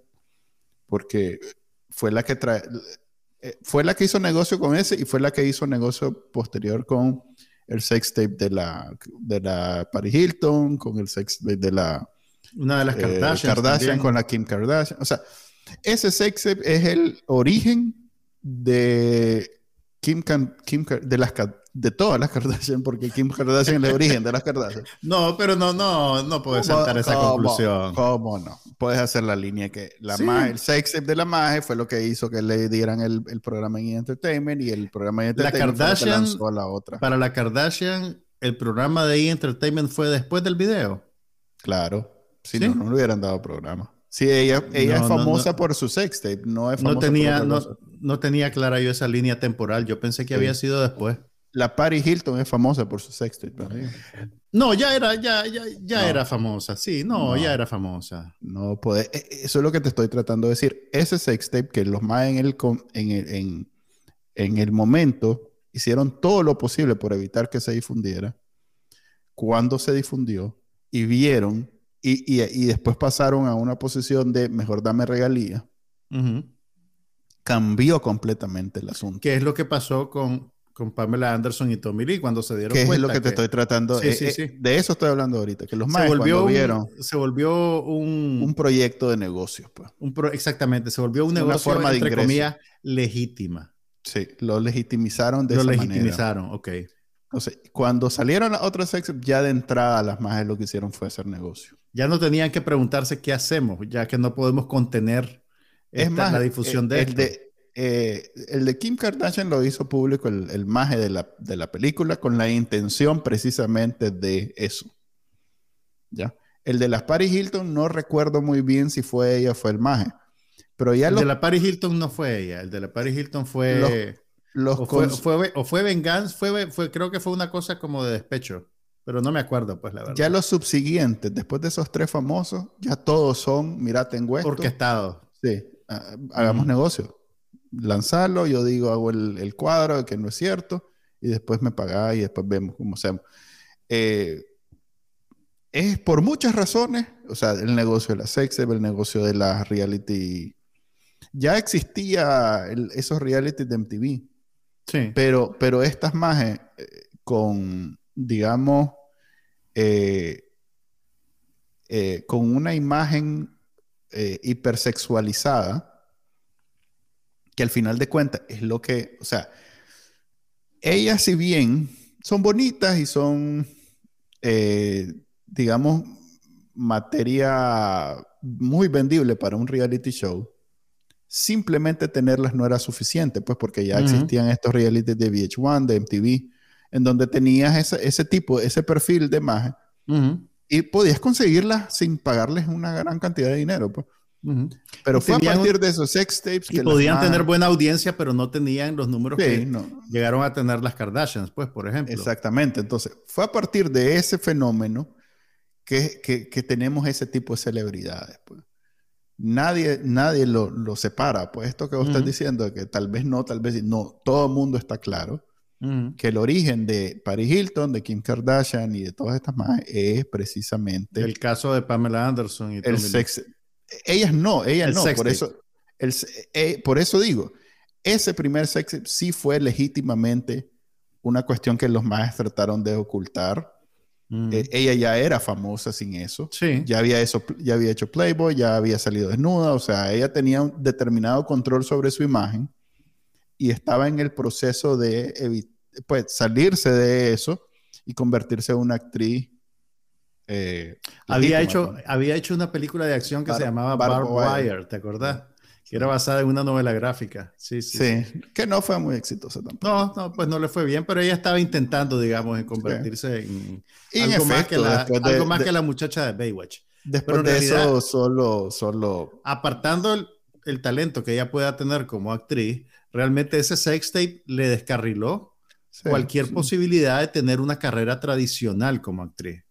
porque fue la que trae, eh, fue la que hizo negocio con ese y fue la que hizo negocio posterior con el sex tape de la, de la Paris Hilton, con el sex tape de la una de las eh, Kardashian con la Kim Kardashian. O sea, ese sex tape es el origen de Kim, Kim de las de todas las Kardashian, porque Kim Kardashian es el origen de las Kardashian. No, pero no, no, no puedes saltar esa conclusión. ¿Cómo no? Puedes hacer la línea que la magia, el sex tape de la magia fue lo que hizo que le dieran el, el programa en Entertainment y el programa en Entertainment la Kardashian, lanzó a la otra. Para la Kardashian, el programa de E! Entertainment fue después del video. Claro. Si no, no le hubieran dado programa. Sí, ella, ella es famosa por su sextape, no es famosa no tenía, no, no, tenía clara yo esa línea temporal. Yo pensé que había sido después. La Paris Hilton es famosa por su sextape. No, ya era, ya, ya, ya era famosa. Sí, no, ya era famosa. No puede. E, e, eso es lo que te estoy tratando de decir. Ese sextape que los más en el, en el, en, en el momento hicieron todo lo posible por evitar que se difundiera. Cuando se difundió y vieron y, después pasaron a una posición de mejor dame regalía, cambió completamente el asunto. ¿Qué es lo que pasó con, con Pamela Anderson y Tommy Lee cuando se dieron cuenta? ¿Qué es lo que, te estoy tratando? Sí, sí, eh, sí. de eso estoy hablando ahorita, que los más volvió vieron... se volvió un... Un proyecto de negocio. Pues. Un exactamente, se volvió un negocio, forma de entre comillas, legítima. Sí, lo legitimizaron de lo legitimizaron, ok. Entonces, cuando salieron las otras sex, ya de entrada las más lo que hicieron fue hacer negocio. Ya no tenían que preguntarse qué hacemos, ya que no podemos contener es más, la difusión de el De, eh, el de Kim Kardashian lo hizo público el, el maje de la, de la película con la intención precisamente de eso. ¿Ya? El de las Paris Hilton no recuerdo muy bien si fue ella o fue el maje. Pero ya el de la Paris Hilton no fue ella, el de la Paris Hilton fue o, fue, o, fue, venganza, fue, fue, creo que fue una cosa como de despecho, pero no me acuerdo, pues la verdad. Ya los subsiguientes, después de esos tres famosos, ya todos son, mira, tengo esto. Orquestado. Sí, hagamos negocio. Lanzarlo, yo digo, hago el, el, cuadro, que no es cierto, y después me pagáis y después vemos cómo hacemos. Eh, es por muchas razones, o sea, el negocio de la sex, el negocio de la reality. Ya existía esos reality de MTV pero, pero estas majes eh, con, digamos, eh, eh, con una imagen hipersexualizada, que al final de cuentas es lo que, o sea, ellas si bien son bonitas y son, digamos, materia muy vendible para un reality show, simplemente tenerlas no era suficiente, pues porque ya existían estos realities de VH1, de MTV, en donde tenías ese, ese tipo, ese perfil de imagen y podías conseguirlas sin pagarles una gran cantidad de dinero, pues. Pero fue a partir de esos sex tapes que podían tener buena audiencia, pero no tenían los números que llegaron a tener las Kardashians, pues, por ejemplo. Exactamente. Entonces, fue a partir de ese fenómeno que, que, que tenemos ese tipo de celebridades, pues nadie, nadie lo, separa. Pues esto que vos estás diciendo, que tal vez no, tal vez no, todo el mundo está claro que el origen de Paris Hilton, de Kim Kardashian y de todas estas más es precisamente... El caso de Pamela Anderson y el sex, Ellas no, ellas no, por eso, el, eh, por eso digo, ese primer sex sí fue legítimamente una cuestión que los maestros trataron de ocultar Mm. Eh, ella ya era famosa sin eso. Sí. Ya había, eso, ya había hecho Playboy, ya había salido desnuda, o sea, ella tenía un determinado control sobre su imagen y estaba en el proceso de pues, salirse de eso y convertirse en una actriz. Eh, había, hecho, había hecho una película de acción que se llamaba Barb, Wire, ¿te acordás? que era basada en una novela gráfica. Sí, sí, sí, que no fue muy exitosa tampoco. No, no, pues no le fue bien, pero ella estaba intentando, digamos, en convertirse en, algo, más, que la, algo más que la muchacha de Baywatch. Después de eso, solo, solo... Apartando el, talento que ella pueda tener como actriz, realmente ese sex tape le descarriló cualquier posibilidad de tener una carrera tradicional como actriz.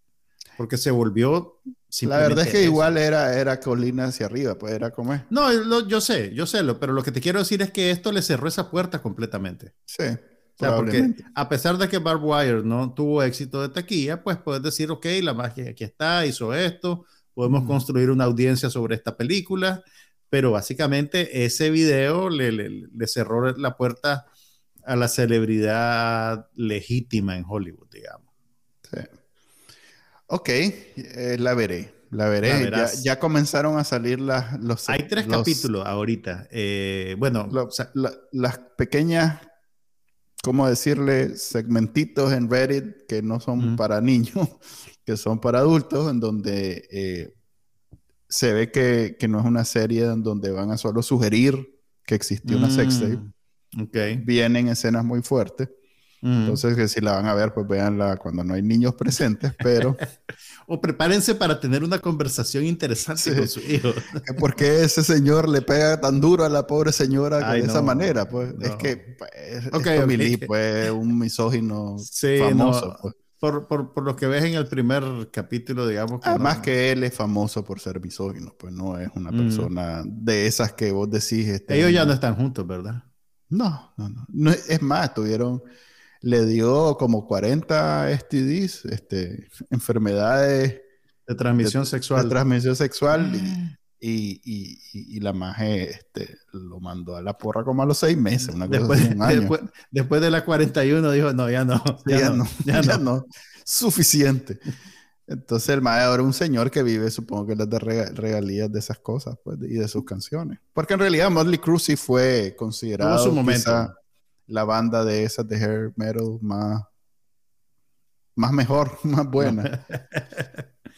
Porque se volvió La verdad es que igual era, era colina hacia arriba, pues era como es. No, yo sé, yo sé, lo, pero lo que te quiero decir es que esto le cerró esa puerta completamente. Sí. O sea, porque a pesar de que Barb Wire no tuvo éxito de taquilla, pues puedes decir, ok, la magia aquí está, hizo esto, podemos construir una audiencia sobre esta película, pero básicamente ese video le, le, cerró la puerta a la celebridad legítima en Hollywood, digamos. Sí. Ok, eh, la veré. La veré. ya, comenzaron a salir las, los. Hay tres capítulos ahorita. Eh, bueno, las pequeñas ¿cómo decirle? Segmentitos en Reddit que no son para niños, <laughs> que son para adultos, en donde eh, se ve que, no es una serie en donde van a solo sugerir que existió una sextape. Mm, okay. Vienen escenas muy fuertes. Entonces, que si la van a ver, pues véanla cuando no hay niños presentes, pero... <laughs> o prepárense para tener una conversación interesante con su hijo. ¿Por qué ese señor le pega tan duro a la pobre señora de esa manera? Pues es que pues, okay, pues, un misógino famoso. Pues. Por, por, por, lo que ves en el primer capítulo, digamos. Que Además que él es famoso por ser misógino, pues no es una mm. persona de esas que vos decís. Este, Ellos ya no están juntos, ¿verdad? No, no, no, no. Es más, tuvieron le dio como 40 STDs, este, enfermedades de transmisión sexual. De transmisión sexual y, y, y, la maje este, lo mandó a la porra como a los seis meses, una después, cosa de un año. Después, de la 41 dijo, no, ya no, ya, no, <laughs> ya, <laughs> no, suficiente. Entonces el maestro ahora es un señor que vive, supongo que les da regalías de esas cosas pues, y de sus canciones. Porque en realidad Motley Crue sí fue considerado su momento la banda de esas de hair metal más, más mejor, <laughs> más buena. <laughs>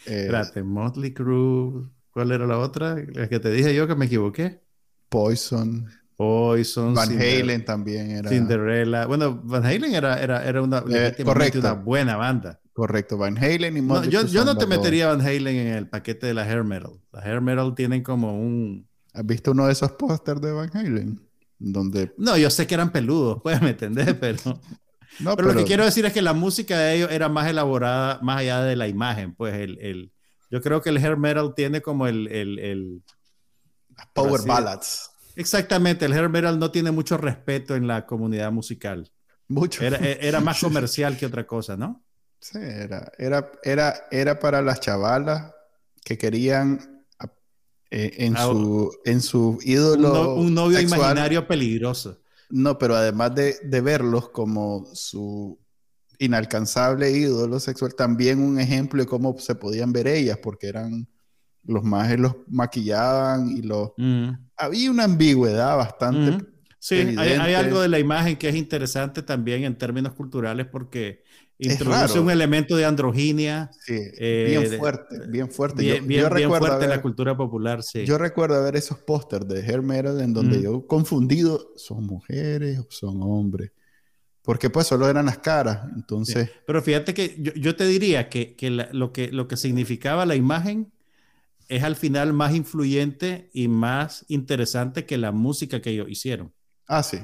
eh, Espérate, Motley Crue, ¿cuál era la otra? La que te dije yo que me equivoqué. Poison. Poison. Van Halen también era. Cinderella. Bueno, Van Halen era, era, era una, eh, una buena banda. Correcto, Van Halen y Motley no, yo, yo no te metería Van Halen en el paquete de la hair metal. La hair metal tienen como un... ¿Has visto uno de esos pósters de Van Halen? Donde... No, yo sé que eran peludos, puedes me entender, <laughs> pero... <laughs> No, pero, lo que quiero decir es que la música de ellos era más elaborada, más allá de la imagen, pues el... el yo creo que el hair metal tiene como el... el, el power ballads. Exactamente, el hair metal no tiene mucho respeto en la comunidad musical. Mucho. Era, era más <laughs> comercial que otra cosa, ¿no? Sí, era, era, era, era para las chavalas que querían eh, en, ah, su, en su ídolo. Un, novio imaginario peligroso. No, pero además de, de, verlos como su inalcanzable ídolo sexual, también un ejemplo de cómo se podían ver ellas, porque eran los más los maquillaban y los... Mm. Había una ambigüedad bastante... Mm. Sí, hay, hay, algo de la imagen que es interesante también en términos culturales porque Introduce un elemento de androginia. Eh, bien fuerte, bien fuerte. Bien, yo, fuerte en la cultura popular, sí. Yo recuerdo ver esos pósters de hair metal en donde yo confundido, ¿son mujeres o son hombres? Porque pues solo eran las caras, entonces... Pero fíjate que yo, te diría que, lo que lo que significaba la imagen es al final más influyente y más interesante que la música que ellos hicieron. Ah, sí.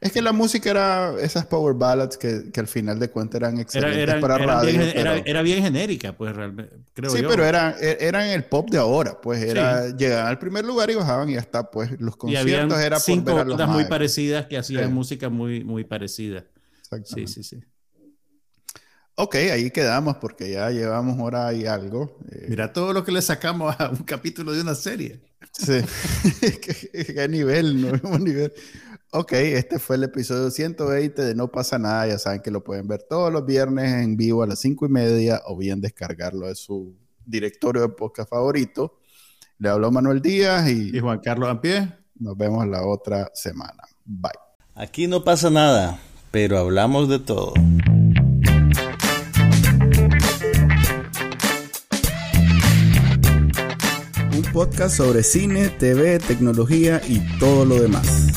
Es que la música era esas power ballads que, que al final de cuentas eran excelentes para radio. era, bien genérica, pues realmente, creo sí, pero eran, e, eran el pop de ahora, pues era, llegaban al primer lugar y bajaban y ya está, pues los conciertos eran por cinco ver a los muy parecidas que hacían música muy, muy parecida. Sí, sí, sí. Ok, ahí quedamos porque ya llevamos hora y algo. Eh. Mira todo lo que le sacamos a un capítulo de una serie. Sí, <laughs> qué, nivel, no <laughs> nivel. Ok, este fue el episodio 120 de No pasa nada. Ya saben que lo pueden ver todos los viernes en vivo a las 5 y media o bien descargarlo de su directorio de podcast favorito. Le habló Manuel Díaz y, y Juan Carlos Ampie. Nos vemos la otra semana. Bye. Aquí no pasa nada, pero hablamos de todo. Un podcast sobre cine, TV, tecnología y todo lo demás.